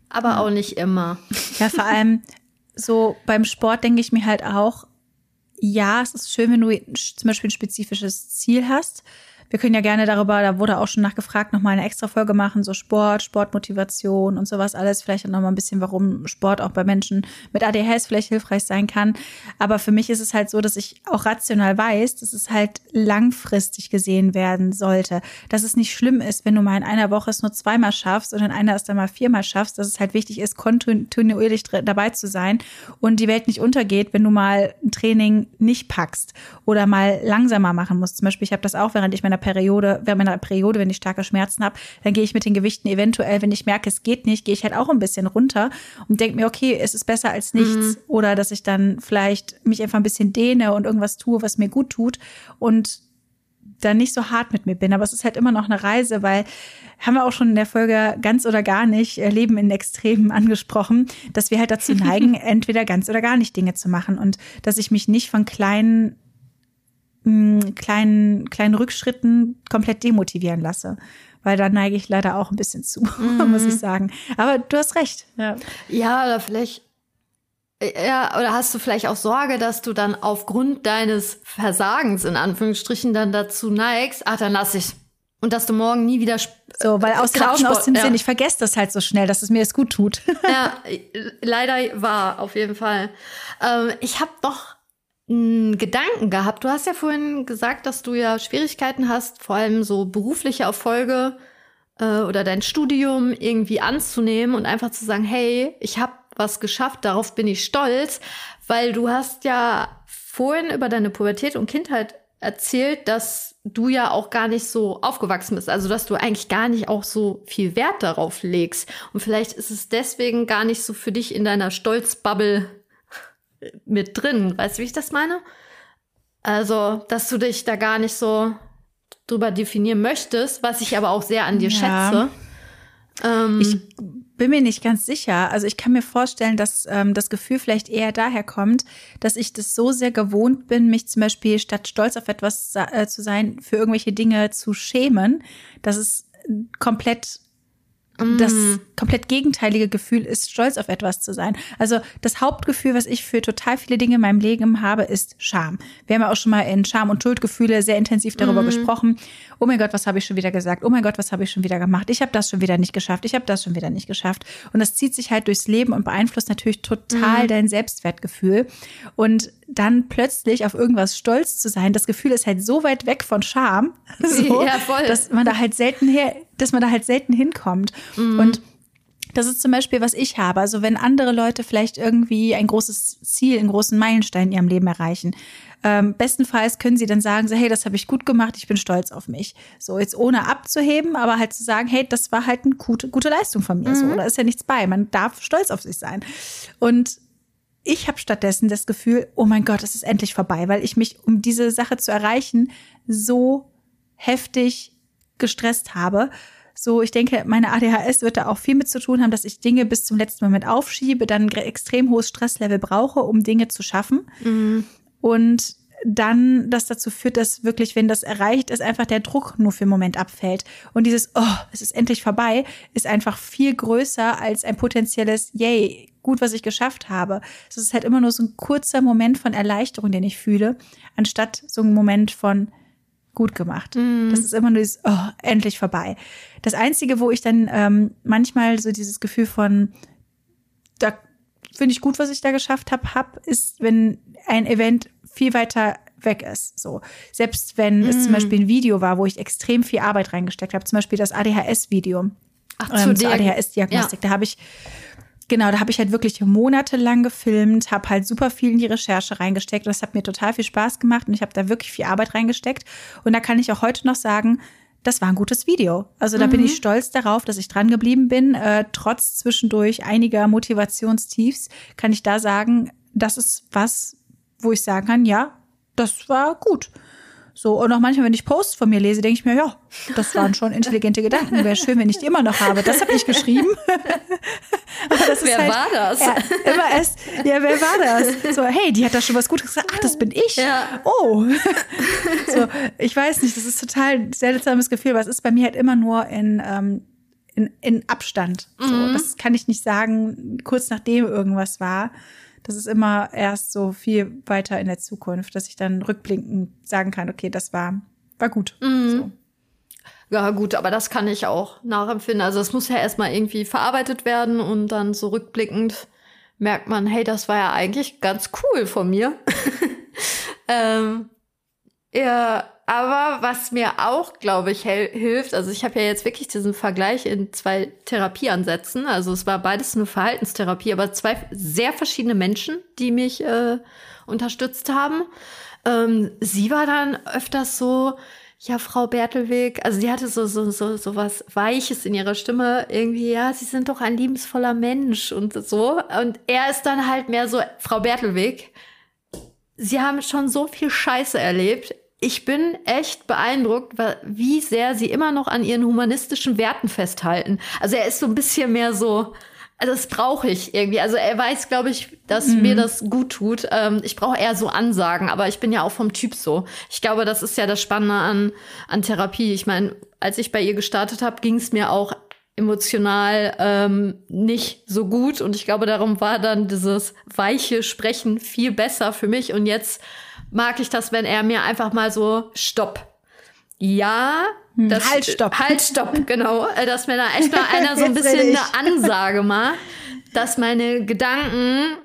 Aber ja. auch nicht immer. Ja, vor allem so beim Sport denke ich mir halt auch, ja, es ist schön, wenn du zum Beispiel ein spezifisches Ziel hast. Wir können ja gerne darüber, da wurde auch schon nachgefragt, nochmal eine extra Folge machen, so Sport, Sportmotivation und sowas alles. Vielleicht auch nochmal ein bisschen, warum Sport auch bei Menschen mit ADHS vielleicht hilfreich sein kann. Aber für mich ist es halt so, dass ich auch rational weiß, dass es halt langfristig gesehen werden sollte. Dass es nicht schlimm ist, wenn du mal in einer Woche es nur zweimal schaffst und in einer es dann mal viermal schaffst, dass es halt wichtig ist, kontinuierlich dabei zu sein und die Welt nicht untergeht, wenn du mal ein Training nicht packst oder mal langsamer machen musst. Zum Beispiel, ich habe das auch, während ich meiner Periode, während meiner Periode, wenn ich starke Schmerzen habe, dann gehe ich mit den Gewichten eventuell, wenn ich merke, es geht nicht, gehe ich halt auch ein bisschen runter und denke mir, okay, es ist besser als nichts. Mhm. Oder dass ich dann vielleicht mich einfach ein bisschen dehne und irgendwas tue, was mir gut tut und dann nicht so hart mit mir bin. Aber es ist halt immer noch eine Reise, weil haben wir auch schon in der Folge ganz oder gar nicht äh, Leben in Extremen angesprochen, dass wir halt dazu neigen, entweder ganz oder gar nicht Dinge zu machen und dass ich mich nicht von kleinen kleinen, kleinen Rückschritten komplett demotivieren lasse. Weil da neige ich leider auch ein bisschen zu, mhm. muss ich sagen. Aber du hast recht. Ja, ja oder vielleicht Ja, oder hast du vielleicht auch Sorge, dass du dann aufgrund deines Versagens in Anführungsstrichen dann dazu neigst, ach, dann lass ich. Und dass du morgen nie wieder so, weil aus den Augen aus dem ja. Sinn, ich vergesse das halt so schnell, dass es mir jetzt gut tut. ja, leider war auf jeden Fall. Ähm, ich habe doch Gedanken gehabt. Du hast ja vorhin gesagt, dass du ja Schwierigkeiten hast, vor allem so berufliche Erfolge äh, oder dein Studium irgendwie anzunehmen und einfach zu sagen, hey, ich habe was geschafft, darauf bin ich stolz, weil du hast ja vorhin über deine Pubertät und Kindheit erzählt, dass du ja auch gar nicht so aufgewachsen bist, also dass du eigentlich gar nicht auch so viel Wert darauf legst. Und vielleicht ist es deswegen gar nicht so für dich in deiner Stolzbubble mit drin. Weißt du, wie ich das meine? Also, dass du dich da gar nicht so drüber definieren möchtest, was ich aber auch sehr an dir ja. schätze. Ähm, ich bin mir nicht ganz sicher. Also ich kann mir vorstellen, dass ähm, das Gefühl vielleicht eher daher kommt, dass ich das so sehr gewohnt bin, mich zum Beispiel statt stolz auf etwas äh, zu sein, für irgendwelche Dinge zu schämen, dass es komplett das mm. komplett gegenteilige Gefühl ist, stolz auf etwas zu sein. Also das Hauptgefühl, was ich für total viele Dinge in meinem Leben habe, ist Scham. Wir haben ja auch schon mal in Scham und Schuldgefühle sehr intensiv darüber mm. gesprochen. Oh mein Gott, was habe ich schon wieder gesagt? Oh mein Gott, was habe ich schon wieder gemacht? Ich habe das schon wieder nicht geschafft. Ich habe das schon wieder nicht geschafft. Und das zieht sich halt durchs Leben und beeinflusst natürlich total mm. dein Selbstwertgefühl. Und dann plötzlich auf irgendwas stolz zu sein, das Gefühl ist halt so weit weg von Scham, so, ja, dass man da halt selten her, dass man da halt selten hinkommt. Mhm. Und das ist zum Beispiel, was ich habe. Also wenn andere Leute vielleicht irgendwie ein großes Ziel, einen großen Meilenstein in ihrem Leben erreichen, ähm, bestenfalls können sie dann sagen, so, hey, das habe ich gut gemacht, ich bin stolz auf mich. So, jetzt ohne abzuheben, aber halt zu sagen, hey, das war halt eine gute, gute Leistung von mir. Mhm. So, da ist ja nichts bei. Man darf stolz auf sich sein. Und ich habe stattdessen das Gefühl, oh mein Gott, es ist endlich vorbei, weil ich mich, um diese Sache zu erreichen, so heftig gestresst habe. So, ich denke, meine ADHS wird da auch viel mit zu tun haben, dass ich Dinge bis zum letzten Moment aufschiebe, dann ein extrem hohes Stresslevel brauche, um Dinge zu schaffen. Mhm. Und dann das dazu führt, dass wirklich, wenn das erreicht ist, einfach der Druck nur für einen Moment abfällt. Und dieses, oh, es ist endlich vorbei, ist einfach viel größer als ein potenzielles, yay, gut, was ich geschafft habe. Es ist halt immer nur so ein kurzer Moment von Erleichterung, den ich fühle, anstatt so ein Moment von gut gemacht. Mm. Das ist immer nur dieses, oh, endlich vorbei. Das Einzige, wo ich dann ähm, manchmal so dieses Gefühl von, da finde ich gut, was ich da geschafft habe, hab, ist, wenn ein Event viel weiter weg ist. So selbst wenn mm. es zum mm. Beispiel ein Video war, wo ich extrem viel Arbeit reingesteckt habe, zum Beispiel das ADHS-Video, Ach, ähm, zur ADHS-Diagnostik, ja. da habe ich Genau, da habe ich halt wirklich monatelang gefilmt, habe halt super viel in die Recherche reingesteckt und das hat mir total viel Spaß gemacht und ich habe da wirklich viel Arbeit reingesteckt. Und da kann ich auch heute noch sagen, das war ein gutes Video. Also da mhm. bin ich mhm. stolz darauf, dass ich dran geblieben bin. Äh, trotz zwischendurch einiger Motivationstiefs kann ich da sagen, das ist was, wo ich sagen kann, ja, das war gut. So, und auch manchmal, wenn ich Posts von mir lese, denke ich mir, ja, das waren schon intelligente Gedanken. Wäre schön, wenn ich die immer noch habe. Das habe ich geschrieben. wer halt, war das? Ja, immer erst, ja, wer war das? So, hey, die hat da schon was Gutes gesagt. Ach, das bin ich. Ja. Oh. so, ich weiß nicht, das ist total ein seltsames Gefühl, aber es ist bei mir halt immer nur in, ähm, in, in Abstand. So, mhm. Das kann ich nicht sagen, kurz nachdem irgendwas war das ist immer erst so viel weiter in der Zukunft, dass ich dann rückblickend sagen kann, okay, das war, war gut. Mhm. So. Ja, gut, aber das kann ich auch nachempfinden. Also es muss ja erstmal irgendwie verarbeitet werden und dann so rückblickend merkt man, hey, das war ja eigentlich ganz cool von mir. ähm, ja, aber was mir auch, glaube ich, hilft, also ich habe ja jetzt wirklich diesen Vergleich in zwei Therapieansätzen. Also es war beides eine Verhaltenstherapie, aber zwei sehr verschiedene Menschen, die mich äh, unterstützt haben. Ähm, sie war dann öfters so, ja, Frau Bertelweg, also sie hatte so, so, so, so was Weiches in ihrer Stimme, irgendwie, ja, sie sind doch ein liebensvoller Mensch und so. Und er ist dann halt mehr so, Frau Bertelweg, sie haben schon so viel Scheiße erlebt ich bin echt beeindruckt, wie sehr sie immer noch an ihren humanistischen Werten festhalten. Also er ist so ein bisschen mehr so, also das brauche ich irgendwie. Also er weiß, glaube ich, dass mhm. mir das gut tut. Ähm, ich brauche eher so Ansagen, aber ich bin ja auch vom Typ so. Ich glaube, das ist ja das Spannende an, an Therapie. Ich meine, als ich bei ihr gestartet habe, ging es mir auch emotional ähm, nicht so gut. Und ich glaube, darum war dann dieses weiche Sprechen viel besser für mich. Und jetzt mag ich das, wenn er mir einfach mal so Stopp. Ja, das, halt, stopp. Halt, stopp, genau. Äh, dass mir da echt mal einer so ein bisschen eine Ansage macht, dass meine Gedanken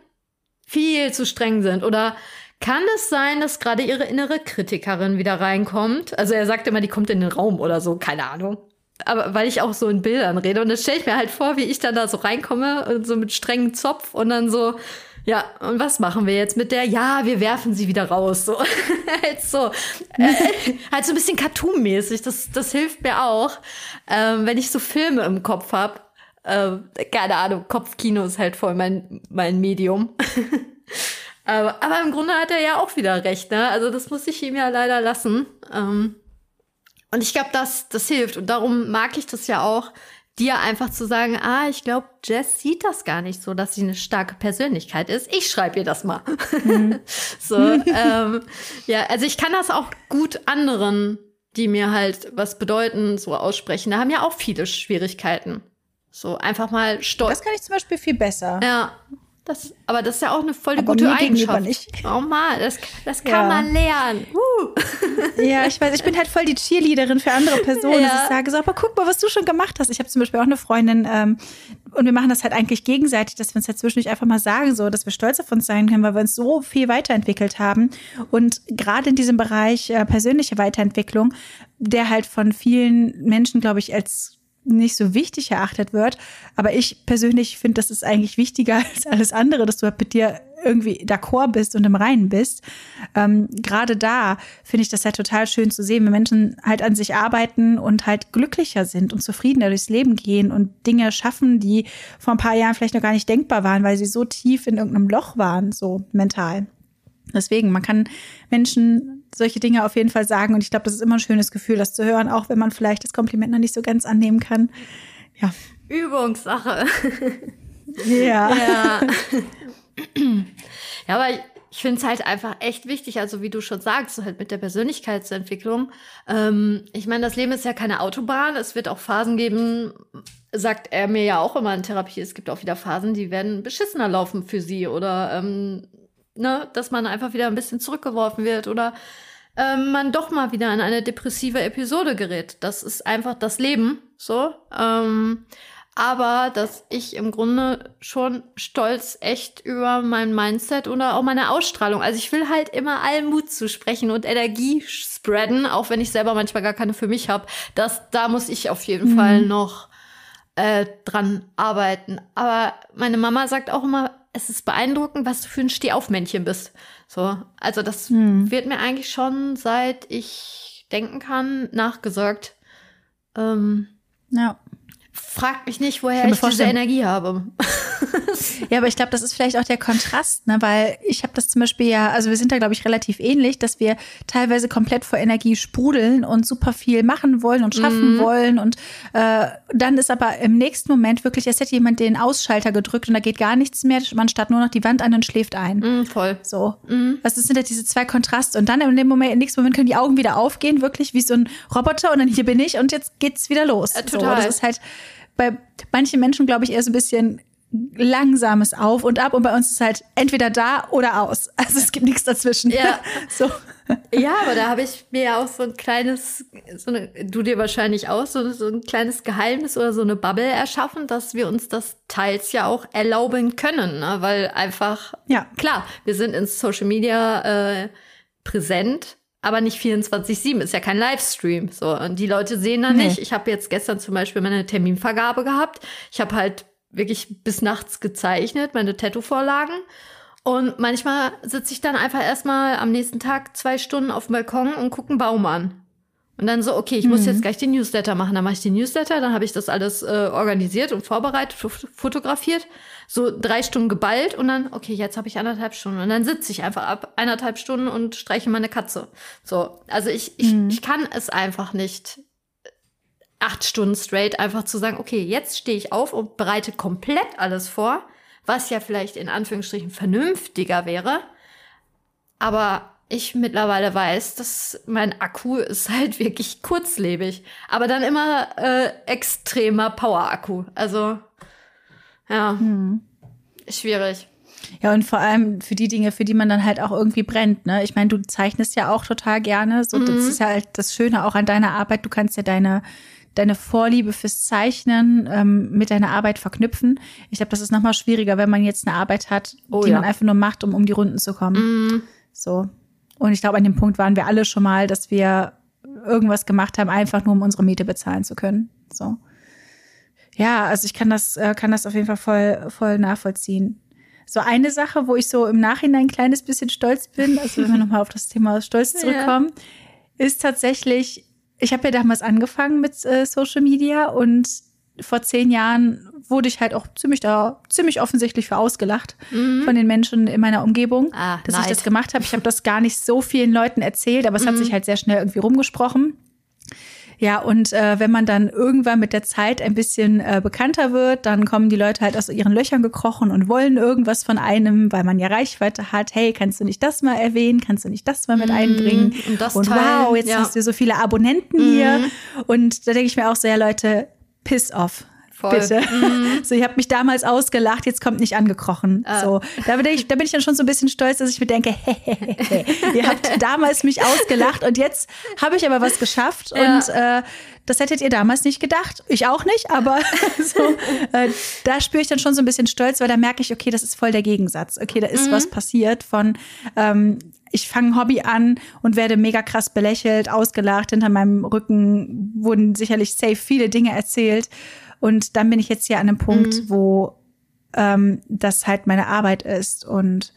viel zu streng sind. Oder kann es sein, dass gerade ihre innere Kritikerin wieder reinkommt? Also er sagt immer, die kommt in den Raum oder so, keine Ahnung aber weil ich auch so in Bildern rede und das stelle ich mir halt vor, wie ich dann da so reinkomme und so mit strengem Zopf und dann so ja, und was machen wir jetzt mit der? Ja, wir werfen sie wieder raus. So, halt so, äh, halt so ein bisschen Cartoon-mäßig. Das, das hilft mir auch, ähm, wenn ich so Filme im Kopf habe. Äh, keine Ahnung, Kopfkino ist halt voll mein, mein Medium. aber, aber im Grunde hat er ja auch wieder recht, ne? Also das muss ich ihm ja leider lassen. Ähm, und ich glaube, das, das hilft. Und darum mag ich das ja auch, dir einfach zu sagen, ah, ich glaube, Jess sieht das gar nicht so, dass sie eine starke Persönlichkeit ist. Ich schreibe ihr das mal. Mhm. so, ähm, ja, also ich kann das auch gut anderen, die mir halt was bedeuten, so aussprechen. Da haben ja auch viele Schwierigkeiten. So einfach mal stolz. Das kann ich zum Beispiel viel besser. Ja. Das, aber das ist ja auch eine voll aber gute Eigenschaft. Nicht. Oh man, das, das kann ja. man lernen. Uh. Ja, ich weiß, ich bin halt voll die Cheerleaderin für andere Personen. Ja. ich sage so, aber guck mal, was du schon gemacht hast. Ich habe zum Beispiel auch eine Freundin ähm, und wir machen das halt eigentlich gegenseitig, dass wir uns halt zwischendurch einfach mal sagen, so, dass wir stolz auf uns sein können, weil wir uns so viel weiterentwickelt haben. Und gerade in diesem Bereich äh, persönliche Weiterentwicklung, der halt von vielen Menschen, glaube ich, als nicht so wichtig erachtet wird. Aber ich persönlich finde, das ist eigentlich wichtiger als alles andere, dass du halt mit dir irgendwie d'accord bist und im Reinen bist. Ähm, Gerade da finde ich das halt total schön zu sehen, wenn Menschen halt an sich arbeiten und halt glücklicher sind und zufriedener durchs Leben gehen und Dinge schaffen, die vor ein paar Jahren vielleicht noch gar nicht denkbar waren, weil sie so tief in irgendeinem Loch waren, so mental. Deswegen, man kann Menschen solche Dinge auf jeden Fall sagen. Und ich glaube, das ist immer ein schönes Gefühl, das zu hören, auch wenn man vielleicht das Kompliment noch nicht so ganz annehmen kann. Ja. Übungssache. Ja. Ja, ja aber ich finde es halt einfach echt wichtig, also wie du schon sagst, so halt mit der Persönlichkeitsentwicklung. Ähm, ich meine, das Leben ist ja keine Autobahn. Es wird auch Phasen geben, sagt er mir ja auch immer in Therapie, es gibt auch wieder Phasen, die werden beschissener laufen für sie oder ähm, ne, dass man einfach wieder ein bisschen zurückgeworfen wird oder ähm, man doch mal wieder in eine depressive Episode gerät. Das ist einfach das Leben, so. Ähm, aber dass ich im Grunde schon stolz echt über mein Mindset oder auch meine Ausstrahlung. Also ich will halt immer allen Mut zu sprechen und Energie spreaden, auch wenn ich selber manchmal gar keine für mich habe. Das, da muss ich auf jeden mhm. Fall noch äh, dran arbeiten. Aber meine Mama sagt auch immer, es ist beeindruckend, was du für ein Stehaufmännchen bist. So, also das hm. wird mir eigentlich schon, seit ich denken kann, nachgesorgt. Ähm, ja. Frag mich nicht, woher ich, ich diese Energie habe. ja, aber ich glaube, das ist vielleicht auch der Kontrast, ne? weil ich habe das zum Beispiel ja, also wir sind da, glaube ich, relativ ähnlich, dass wir teilweise komplett vor Energie sprudeln und super viel machen wollen und schaffen mhm. wollen. Und äh, dann ist aber im nächsten Moment wirklich, als hätte jemand den Ausschalter gedrückt und da geht gar nichts mehr. Man starrt nur noch die Wand an und schläft ein. Mhm, voll. So. Mhm. Was sind halt diese zwei Kontraste? Und dann in dem Moment, im nächsten Moment können die Augen wieder aufgehen, wirklich wie so ein Roboter und dann hier bin ich und jetzt geht's wieder los. Ja, total. So, das ist halt bei manchen Menschen, glaube ich, eher so ein bisschen langsames Auf und Ab und bei uns ist halt entweder da oder aus. Also es gibt nichts dazwischen. Ja. so. Ja, aber da habe ich mir ja auch so ein kleines, so eine, du dir wahrscheinlich auch, so, so ein kleines Geheimnis oder so eine Bubble erschaffen, dass wir uns das teils ja auch erlauben können, ne? weil einfach, ja. klar, wir sind in Social Media äh, präsent, aber nicht 24-7, ist ja kein Livestream. So, und die Leute sehen da nee. nicht. Ich habe jetzt gestern zum Beispiel meine Terminvergabe gehabt. Ich habe halt wirklich bis nachts gezeichnet, meine Tattoo-Vorlagen. Und manchmal sitze ich dann einfach erstmal am nächsten Tag zwei Stunden auf dem Balkon und gucke einen Baum an. Und dann so, okay, ich mhm. muss jetzt gleich den Newsletter machen. Dann mache ich den Newsletter, dann habe ich das alles äh, organisiert und vorbereitet, fotografiert, so drei Stunden geballt und dann, okay, jetzt habe ich anderthalb Stunden. Und dann sitze ich einfach ab eineinhalb Stunden und streiche meine Katze. So, also ich, ich, mhm. ich kann es einfach nicht acht Stunden straight einfach zu sagen, okay, jetzt stehe ich auf und bereite komplett alles vor, was ja vielleicht in Anführungsstrichen vernünftiger wäre. Aber ich mittlerweile weiß, dass mein Akku ist halt wirklich kurzlebig. Aber dann immer äh, extremer Power-Akku. Also, ja, hm. schwierig. Ja, und vor allem für die Dinge, für die man dann halt auch irgendwie brennt. Ne? Ich meine, du zeichnest ja auch total gerne. So, mhm. das ist ja halt das Schöne auch an deiner Arbeit. Du kannst ja deine deine Vorliebe fürs Zeichnen ähm, mit deiner Arbeit verknüpfen. Ich glaube, das ist nochmal schwieriger, wenn man jetzt eine Arbeit hat, oh, die ja. man einfach nur macht, um um die Runden zu kommen. Mhm. So. Und ich glaube, an dem Punkt waren wir alle schon mal, dass wir irgendwas gemacht haben, einfach nur um unsere Miete bezahlen zu können. So. Ja, also ich kann das, äh, kann das auf jeden Fall voll, voll nachvollziehen. So eine Sache, wo ich so im Nachhinein ein kleines bisschen stolz bin, also wenn wir nochmal auf das Thema Stolz zurückkommen, ja. ist tatsächlich, ich habe ja damals angefangen mit äh, Social Media und vor zehn Jahren wurde ich halt auch ziemlich da, ziemlich offensichtlich für ausgelacht mhm. von den Menschen in meiner Umgebung, ah, dass nice. ich das gemacht habe. Ich habe das gar nicht so vielen Leuten erzählt, aber es mhm. hat sich halt sehr schnell irgendwie rumgesprochen. Ja, und äh, wenn man dann irgendwann mit der Zeit ein bisschen äh, bekannter wird, dann kommen die Leute halt aus ihren Löchern gekrochen und wollen irgendwas von einem, weil man ja Reichweite hat. Hey, kannst du nicht das mal erwähnen? Kannst du nicht das mal mit mhm. einbringen? Und, das und wow, jetzt ja. hast du so viele Abonnenten mhm. hier. Und da denke ich mir auch so, ja Leute, piss off. Voll. Bitte. Mhm. So, ihr habt mich damals ausgelacht, jetzt kommt nicht angekrochen. Ah. So, da bin, ich, da bin ich dann schon so ein bisschen stolz, dass ich mir denke, hey, hey, hey, ihr habt damals mich ausgelacht und jetzt habe ich aber was geschafft ja. und äh, das hättet ihr damals nicht gedacht. Ich auch nicht, aber so, äh, da spüre ich dann schon so ein bisschen Stolz, weil da merke ich, okay, das ist voll der Gegensatz. Okay, da ist mhm. was passiert von, ähm, ich fange ein Hobby an und werde mega krass belächelt, ausgelacht. Hinter meinem Rücken wurden sicherlich safe viele Dinge erzählt. Und dann bin ich jetzt hier an einem Punkt, mhm. wo ähm, das halt meine Arbeit ist und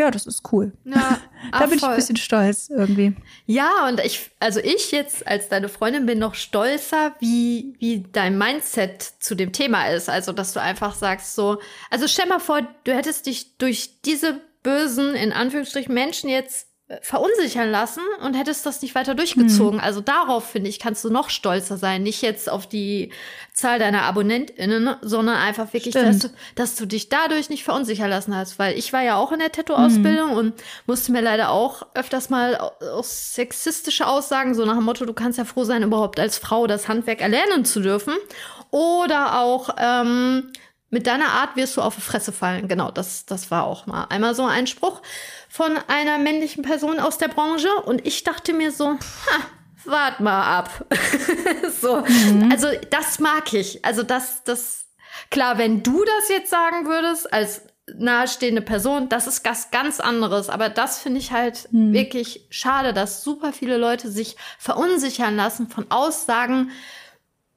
ja, das ist cool. Ja, da bin voll. ich ein bisschen stolz irgendwie. Ja, und ich, also ich jetzt als deine Freundin bin noch stolzer, wie, wie dein Mindset zu dem Thema ist. Also, dass du einfach sagst so, also stell mal vor, du hättest dich durch diese bösen, in Anführungsstrichen, Menschen jetzt verunsichern lassen und hättest das nicht weiter durchgezogen. Mhm. Also darauf, finde ich, kannst du noch stolzer sein. Nicht jetzt auf die Zahl deiner AbonnentInnen, sondern einfach wirklich, dass du, dass du dich dadurch nicht verunsichern lassen hast. Weil ich war ja auch in der Tattoo-Ausbildung mhm. und musste mir leider auch öfters mal aus sexistische Aussagen, so nach dem Motto, du kannst ja froh sein, überhaupt als Frau das Handwerk erlernen zu dürfen. Oder auch, ähm, mit deiner Art wirst du auf die Fresse fallen. Genau, das, das war auch mal einmal so ein Spruch von einer männlichen Person aus der Branche und ich dachte mir so, ha, wart mal ab. so, mhm. also das mag ich. Also das, das, klar, wenn du das jetzt sagen würdest als nahestehende Person, das ist was ganz anderes. Aber das finde ich halt mhm. wirklich schade, dass super viele Leute sich verunsichern lassen von Aussagen,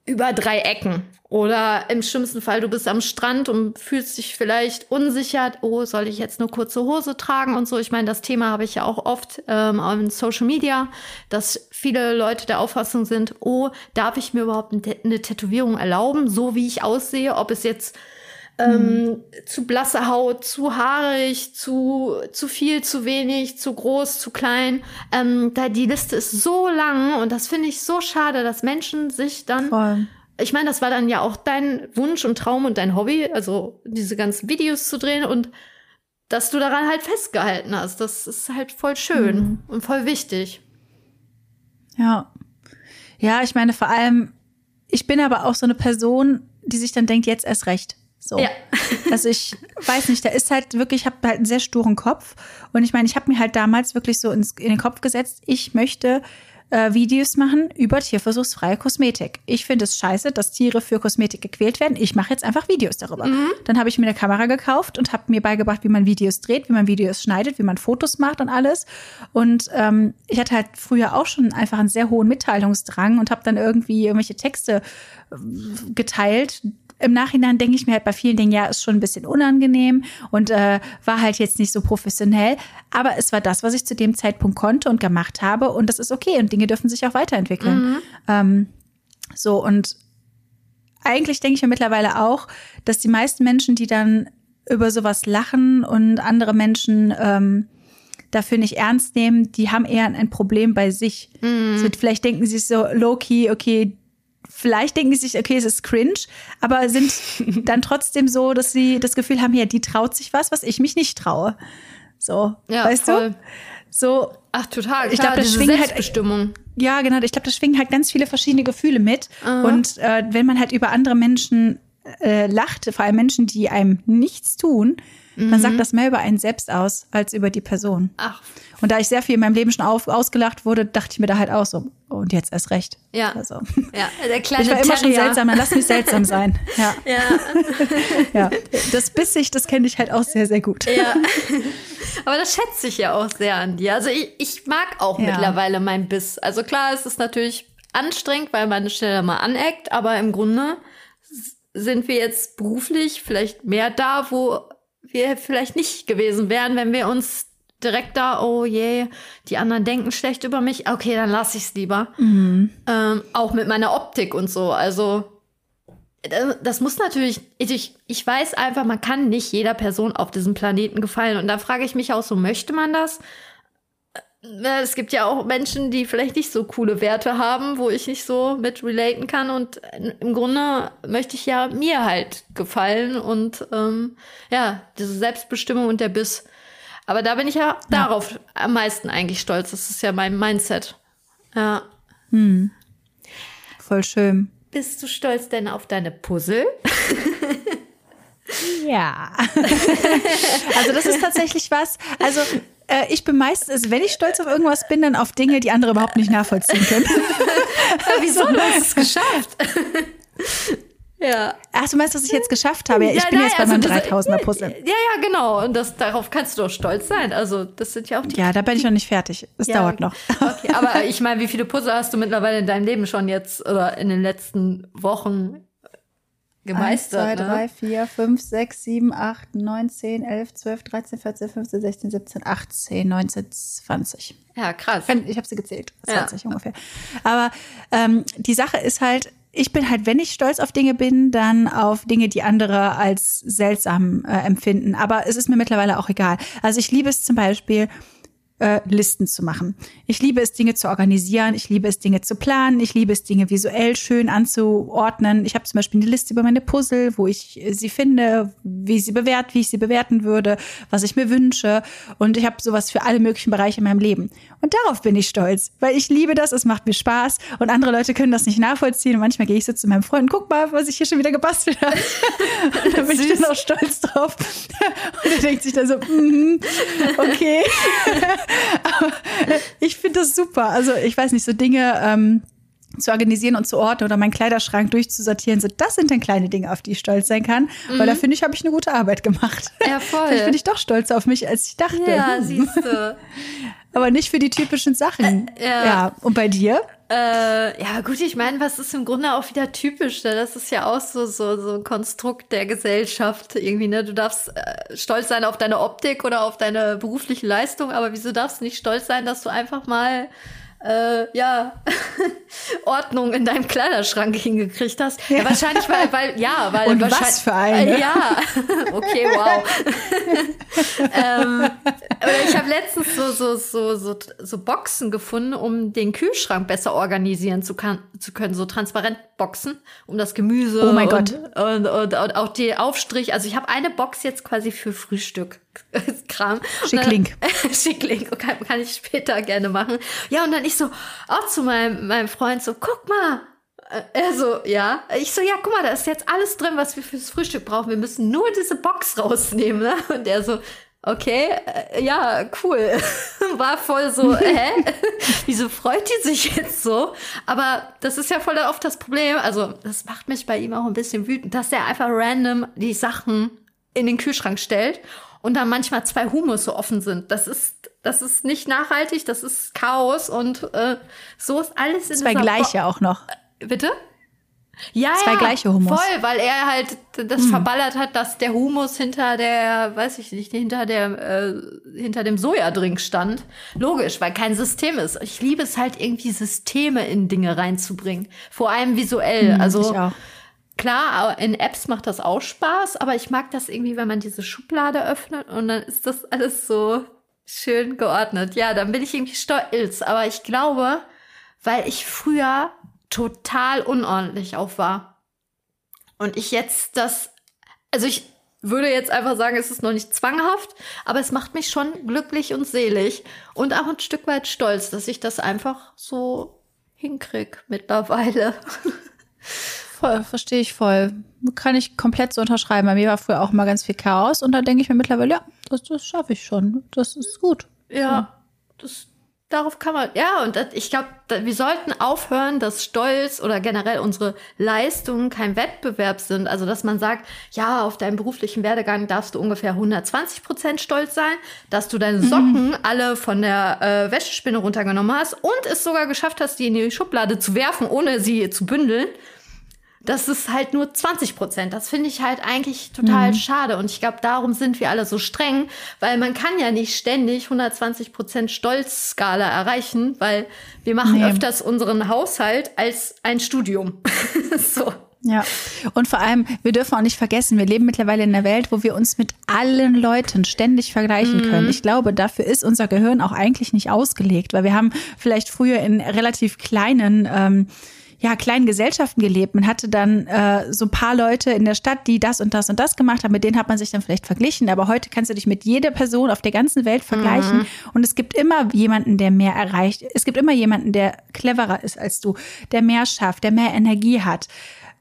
über drei Ecken. Oder im schlimmsten Fall, du bist am Strand und fühlst dich vielleicht unsicher, oh, soll ich jetzt eine kurze Hose tragen und so. Ich meine, das Thema habe ich ja auch oft ähm, auf Social Media, dass viele Leute der Auffassung sind, oh, darf ich mir überhaupt eine Tätowierung erlauben, so wie ich aussehe, ob es jetzt ähm, mhm. zu blasse Haut, zu haarig, zu, zu viel, zu wenig, zu groß, zu klein. Ähm, da die Liste ist so lang und das finde ich so schade, dass Menschen sich dann. Voll. Ich meine, das war dann ja auch dein Wunsch und Traum und dein Hobby, also diese ganzen Videos zu drehen und dass du daran halt festgehalten hast. Das ist halt voll schön mhm. und voll wichtig. Ja. Ja, ich meine, vor allem, ich bin aber auch so eine Person, die sich dann denkt, jetzt erst recht. So. Ja. Also ich weiß nicht, da ist halt wirklich, ich habe halt einen sehr sturen Kopf. Und ich meine, ich habe mir halt damals wirklich so ins, in den Kopf gesetzt, ich möchte äh, Videos machen über tierversuchsfreie Kosmetik. Ich finde es scheiße, dass Tiere für Kosmetik gequält werden. Ich mache jetzt einfach Videos darüber. Mhm. Dann habe ich mir eine Kamera gekauft und habe mir beigebracht, wie man Videos dreht, wie man Videos schneidet, wie man Fotos macht und alles. Und ähm, ich hatte halt früher auch schon einfach einen sehr hohen Mitteilungsdrang und habe dann irgendwie irgendwelche Texte äh, geteilt, im Nachhinein denke ich mir halt bei vielen Dingen, ja, ist schon ein bisschen unangenehm und äh, war halt jetzt nicht so professionell. Aber es war das, was ich zu dem Zeitpunkt konnte und gemacht habe. Und das ist okay. Und Dinge dürfen sich auch weiterentwickeln. Mhm. Ähm, so, und eigentlich denke ich mir mittlerweile auch, dass die meisten Menschen, die dann über sowas lachen und andere Menschen ähm, dafür nicht ernst nehmen, die haben eher ein Problem bei sich. Mhm. So, vielleicht denken sie so low-key, okay, vielleicht denken sie sich, okay, es ist cringe, aber sind dann trotzdem so, dass sie das Gefühl haben, ja, die traut sich was, was ich mich nicht traue. So, ja, weißt voll. du? So. Ach, total. Ich glaube, das schwingt halt. Ja, genau. Ich glaube, das schwingen halt ganz viele verschiedene Gefühle mit. Aha. Und äh, wenn man halt über andere Menschen äh, lacht, vor allem Menschen, die einem nichts tun, mhm. dann sagt das mehr über einen selbst aus als über die Person. Ach. Und da ich sehr viel in meinem Leben schon auf, ausgelacht wurde, dachte ich mir da halt auch so, und jetzt erst recht. Ja. Also. Ja, der kleine Ich war immer Terrier. schon seltsam, dann lass mich seltsam sein. Ja. Ja. ja. Das Bissig, das kenne ich halt auch sehr, sehr gut. Ja. Aber das schätze ich ja auch sehr an dir. Also ich, ich mag auch ja. mittlerweile mein Biss. Also klar, es ist natürlich anstrengend, weil man schneller mal aneckt, aber im Grunde sind wir jetzt beruflich vielleicht mehr da, wo wir vielleicht nicht gewesen wären, wenn wir uns direkt da, oh je, die anderen denken schlecht über mich. Okay, dann lasse ich es lieber. Mhm. Ähm, auch mit meiner Optik und so. Also das muss natürlich, ich, ich weiß einfach, man kann nicht jeder Person auf diesem Planeten gefallen. Und da frage ich mich auch so, möchte man das? Äh, es gibt ja auch Menschen, die vielleicht nicht so coole Werte haben, wo ich nicht so mit relaten kann. Und im Grunde möchte ich ja mir halt gefallen und ähm, ja, diese Selbstbestimmung und der Biss. Aber da bin ich ja, ja. darauf am meisten eigentlich stolz. Das ist ja mein Mindset. Ja. Hm. Voll schön. Bist du stolz denn auf deine Puzzle? ja. also das ist tatsächlich was. Also äh, ich bin meistens, also wenn ich stolz auf irgendwas bin, dann auf Dinge, die andere überhaupt nicht nachvollziehen können. Wieso? Du hast es geschafft. Ja. Ach, du meinst, was ich jetzt geschafft habe? Ja, ich ja, bin nein, jetzt bei also meinem 3000er Puzzle. Ja, ja, genau. Und das, darauf kannst du doch stolz sein. Also, das sind ja auch die. Ja, da bin ich noch nicht fertig. Es ja, dauert noch. Okay, aber ich meine, wie viele Puzzle hast du mittlerweile in deinem Leben schon jetzt oder in den letzten Wochen gemeistert? 1, 2, ne? 3, 4, 5, 6, 7, 8, 9, 10, 11, 12, 13, 14, 15, 16, 17, 18, 19, 20. Ja, krass. Ich habe sie gezählt. 20 ja. ungefähr. Aber ähm, die Sache ist halt, ich bin halt, wenn ich stolz auf Dinge bin, dann auf Dinge, die andere als seltsam äh, empfinden. Aber es ist mir mittlerweile auch egal. Also ich liebe es zum Beispiel, äh, Listen zu machen. Ich liebe es, Dinge zu organisieren. Ich liebe es, Dinge zu planen. Ich liebe es, Dinge visuell schön anzuordnen. Ich habe zum Beispiel eine Liste über meine Puzzle, wo ich sie finde, wie sie bewert, wie ich sie bewerten würde, was ich mir wünsche. Und ich habe sowas für alle möglichen Bereiche in meinem Leben. Und darauf bin ich stolz, weil ich liebe das. Es macht mir Spaß. Und andere Leute können das nicht nachvollziehen. Und manchmal gehe ich so zu meinem Freund, guck mal, was ich hier schon wieder gebastelt habe. und da bin ich dann auch stolz drauf. und er denkt sich dann so, mm, okay. ich finde das super. Also ich weiß nicht, so Dinge ähm, zu organisieren und zu orten oder meinen Kleiderschrank durchzusortieren, so das sind dann kleine Dinge, auf die ich stolz sein kann. Mhm. Weil da finde ich, habe ich eine gute Arbeit gemacht. Ja, voll. Vielleicht bin ich doch stolz auf mich, als ich dachte. Ja, siehst du. Aber nicht für die typischen Sachen. Äh, ja. ja. Und bei dir? Äh, ja, gut, ich meine, was ist im Grunde auch wieder typisch? Ne? Das ist ja auch so, so, so ein Konstrukt der Gesellschaft irgendwie, ne? Du darfst äh, stolz sein auf deine Optik oder auf deine berufliche Leistung, aber wieso darfst du nicht stolz sein, dass du einfach mal äh, ja, Ordnung in deinem Kleiderschrank hingekriegt hast. Ja. ja wahrscheinlich, weil, weil, ja, weil. Und was für eine? Äh, ja, okay, wow. ähm, ich habe letztens so, so, so, so, so Boxen gefunden, um den Kühlschrank besser organisieren zu, kann, zu können, so Transparentboxen, um das Gemüse oh mein und, Gott. Und, und, und auch die Aufstrich. Also ich habe eine Box jetzt quasi für Frühstück. Kram. Schickling. Schickling, kann, kann ich später gerne machen. Ja, und dann ich so, auch zu meinem, meinem Freund so, guck mal. Äh, er so, ja. Ich so, ja, guck mal, da ist jetzt alles drin, was wir fürs Frühstück brauchen. Wir müssen nur diese Box rausnehmen. Ne? Und er so, okay, äh, ja, cool. War voll so, hä? Wieso freut die sich jetzt so? Aber das ist ja voll oft das Problem. Also, das macht mich bei ihm auch ein bisschen wütend, dass er einfach random die Sachen in den Kühlschrank stellt und dann manchmal zwei Humus so offen sind. Das ist, das ist nicht nachhaltig, das ist Chaos und äh, so ist alles in Zwei gleiche Bo auch noch. Bitte? Ja, Zwei ja, gleiche Humus. Voll, weil er halt das hm. verballert hat, dass der Humus hinter der, weiß ich nicht, hinter der, äh, hinter dem Sojadrink stand. Logisch, weil kein System ist. Ich liebe es halt irgendwie Systeme in Dinge reinzubringen. Vor allem visuell. Hm, also ich auch. Klar, in Apps macht das auch Spaß, aber ich mag das irgendwie, wenn man diese Schublade öffnet und dann ist das alles so schön geordnet. Ja, dann bin ich irgendwie stolz. Aber ich glaube, weil ich früher total unordentlich auf war und ich jetzt das, also ich würde jetzt einfach sagen, es ist noch nicht zwanghaft, aber es macht mich schon glücklich und selig und auch ein Stück weit stolz, dass ich das einfach so hinkrieg mittlerweile. Verstehe ich voll. Kann ich komplett so unterschreiben. Bei mir war früher auch mal ganz viel Chaos und da denke ich mir mittlerweile, ja, das, das schaffe ich schon. Das ist gut. Ja, das, darauf kann man, ja, und das, ich glaube, wir sollten aufhören, dass Stolz oder generell unsere Leistungen kein Wettbewerb sind. Also, dass man sagt, ja, auf deinem beruflichen Werdegang darfst du ungefähr 120 Prozent stolz sein, dass du deine Socken mhm. alle von der äh, Wäschespinne runtergenommen hast und es sogar geschafft hast, die in die Schublade zu werfen, ohne sie zu bündeln das ist halt nur 20 Prozent. Das finde ich halt eigentlich total mhm. schade. Und ich glaube, darum sind wir alle so streng, weil man kann ja nicht ständig 120 Prozent Stolzskala erreichen, weil wir machen nee. öfters unseren Haushalt als ein Studium. so. Ja, und vor allem, wir dürfen auch nicht vergessen, wir leben mittlerweile in einer Welt, wo wir uns mit allen Leuten ständig vergleichen mhm. können. Ich glaube, dafür ist unser Gehirn auch eigentlich nicht ausgelegt, weil wir haben vielleicht früher in relativ kleinen ähm, ja, kleinen Gesellschaften gelebt. Man hatte dann äh, so ein paar Leute in der Stadt, die das und das und das gemacht haben. Mit denen hat man sich dann vielleicht verglichen. Aber heute kannst du dich mit jeder Person auf der ganzen Welt vergleichen. Mhm. Und es gibt immer jemanden, der mehr erreicht. Es gibt immer jemanden, der cleverer ist als du, der mehr schafft, der mehr Energie hat.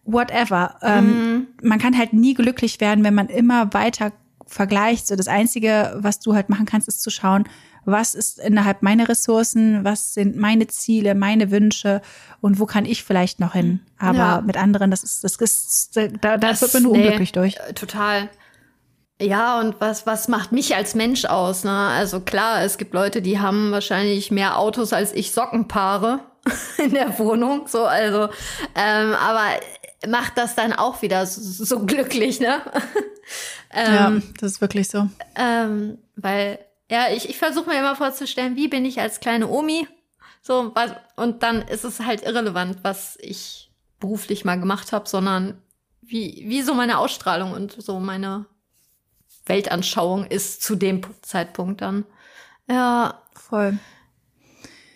Whatever. Ähm, mhm. Ähm, man kann halt nie glücklich werden, wenn man immer weiter vergleicht. So das Einzige, was du halt machen kannst, ist zu schauen, was ist innerhalb meiner Ressourcen, was sind meine Ziele, meine Wünsche und wo kann ich vielleicht noch hin. Aber ja. mit anderen, das ist, das ist, da, da das, wird man nur nee, unglücklich durch. Äh, total. Ja, und was, was macht mich als Mensch aus? Ne? Also klar, es gibt Leute, die haben wahrscheinlich mehr Autos als ich Sockenpaare in der Wohnung. So, also, ähm, aber macht das dann auch wieder so, so glücklich, ne? ähm, ja, das ist wirklich so. Ähm, weil ja, ich, ich versuche mir immer vorzustellen, wie bin ich als kleine Omi? So, was, und dann ist es halt irrelevant, was ich beruflich mal gemacht habe, sondern wie, wie so meine Ausstrahlung und so meine Weltanschauung ist zu dem Zeitpunkt dann. Ja. Voll.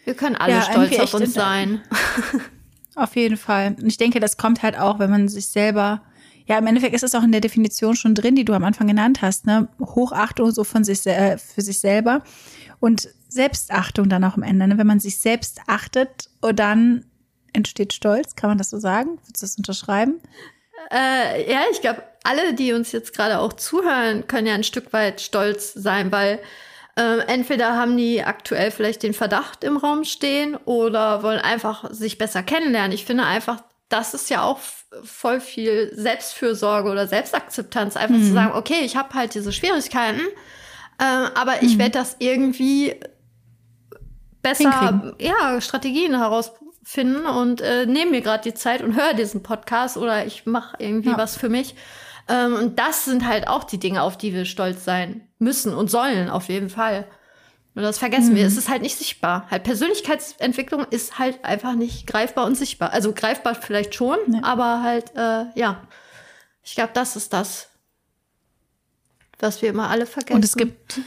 Wir können alle ja, stolz auf uns sein. Auf jeden Fall. Und ich denke, das kommt halt auch, wenn man sich selber ja, im Endeffekt ist es auch in der Definition schon drin, die du am Anfang genannt hast, ne? Hochachtung so von sich äh, für sich selber und Selbstachtung dann auch am Ende, ne? Wenn man sich selbst achtet und dann entsteht Stolz, kann man das so sagen? Würdest du das unterschreiben? Äh, ja, ich glaube, alle, die uns jetzt gerade auch zuhören, können ja ein Stück weit stolz sein, weil äh, entweder haben die aktuell vielleicht den Verdacht im Raum stehen oder wollen einfach sich besser kennenlernen. Ich finde einfach, das ist ja auch voll viel Selbstfürsorge oder Selbstakzeptanz, einfach mhm. zu sagen, okay, ich habe halt diese Schwierigkeiten, äh, aber mhm. ich werde das irgendwie besser, ja, Strategien herausfinden und äh, nehme mir gerade die Zeit und höre diesen Podcast oder ich mache irgendwie ja. was für mich. Ähm, und das sind halt auch die Dinge, auf die wir stolz sein müssen und sollen, auf jeden Fall. Und das vergessen mhm. wir. Es ist halt nicht sichtbar. Halt Persönlichkeitsentwicklung ist halt einfach nicht greifbar und sichtbar. Also greifbar vielleicht schon, ja. aber halt, äh, ja. Ich glaube, das ist das, was wir immer alle vergessen. Und es gibt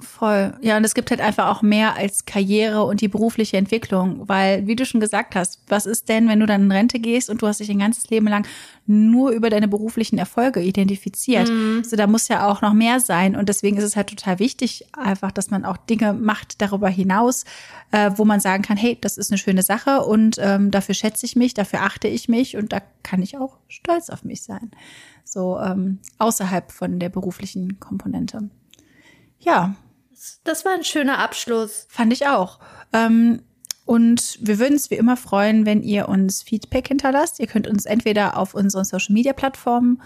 Voll. Ja, und es gibt halt einfach auch mehr als Karriere und die berufliche Entwicklung, weil, wie du schon gesagt hast, was ist denn, wenn du dann in Rente gehst und du hast dich ein ganzes Leben lang nur über deine beruflichen Erfolge identifiziert? Mhm. So, da muss ja auch noch mehr sein und deswegen ist es halt total wichtig, einfach, dass man auch Dinge macht darüber hinaus, äh, wo man sagen kann, hey, das ist eine schöne Sache und ähm, dafür schätze ich mich, dafür achte ich mich und da kann ich auch stolz auf mich sein. So ähm, außerhalb von der beruflichen Komponente. Ja. Das war ein schöner Abschluss. Fand ich auch. Ähm, und wir würden es wie immer freuen, wenn ihr uns Feedback hinterlasst. Ihr könnt uns entweder auf unseren Social Media Plattformen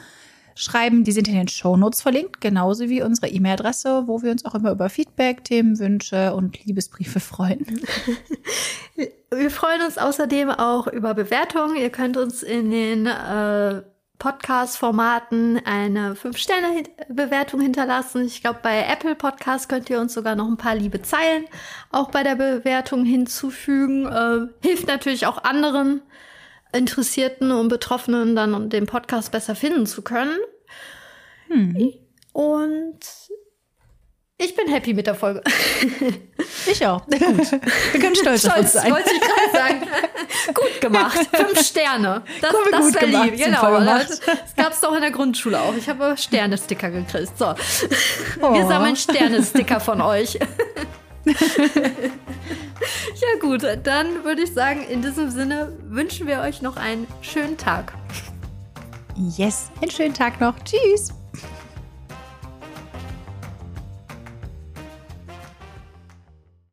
schreiben, die sind in den Show Notes verlinkt, genauso wie unsere E-Mail-Adresse, wo wir uns auch immer über Feedback, Themen, Wünsche und Liebesbriefe freuen. Wir freuen uns außerdem auch über Bewertungen. Ihr könnt uns in den äh, Podcast-Formaten eine 5-Sterne-Bewertung hinterlassen. Ich glaube, bei Apple Podcast könnt ihr uns sogar noch ein paar liebe Zeilen auch bei der Bewertung hinzufügen. Äh, hilft natürlich auch anderen Interessierten und Betroffenen dann den Podcast besser finden zu können. Hm. Und Ich bin happy mit der Folge. Ich auch. Gut. Wir können stolz, stolz auf uns sein. wollte ich gerade sagen. gut gemacht. Fünf Sterne. Das, Komm, das wäre lieb. Genau. Das, das gab es doch in der Grundschule auch. Ich habe Sterne-Sticker gekriegt. So. Oh. Wir sammeln Sterne-Sticker von euch. ja gut, dann würde ich sagen, in diesem Sinne wünschen wir euch noch einen schönen Tag. Yes, einen schönen Tag noch. Tschüss.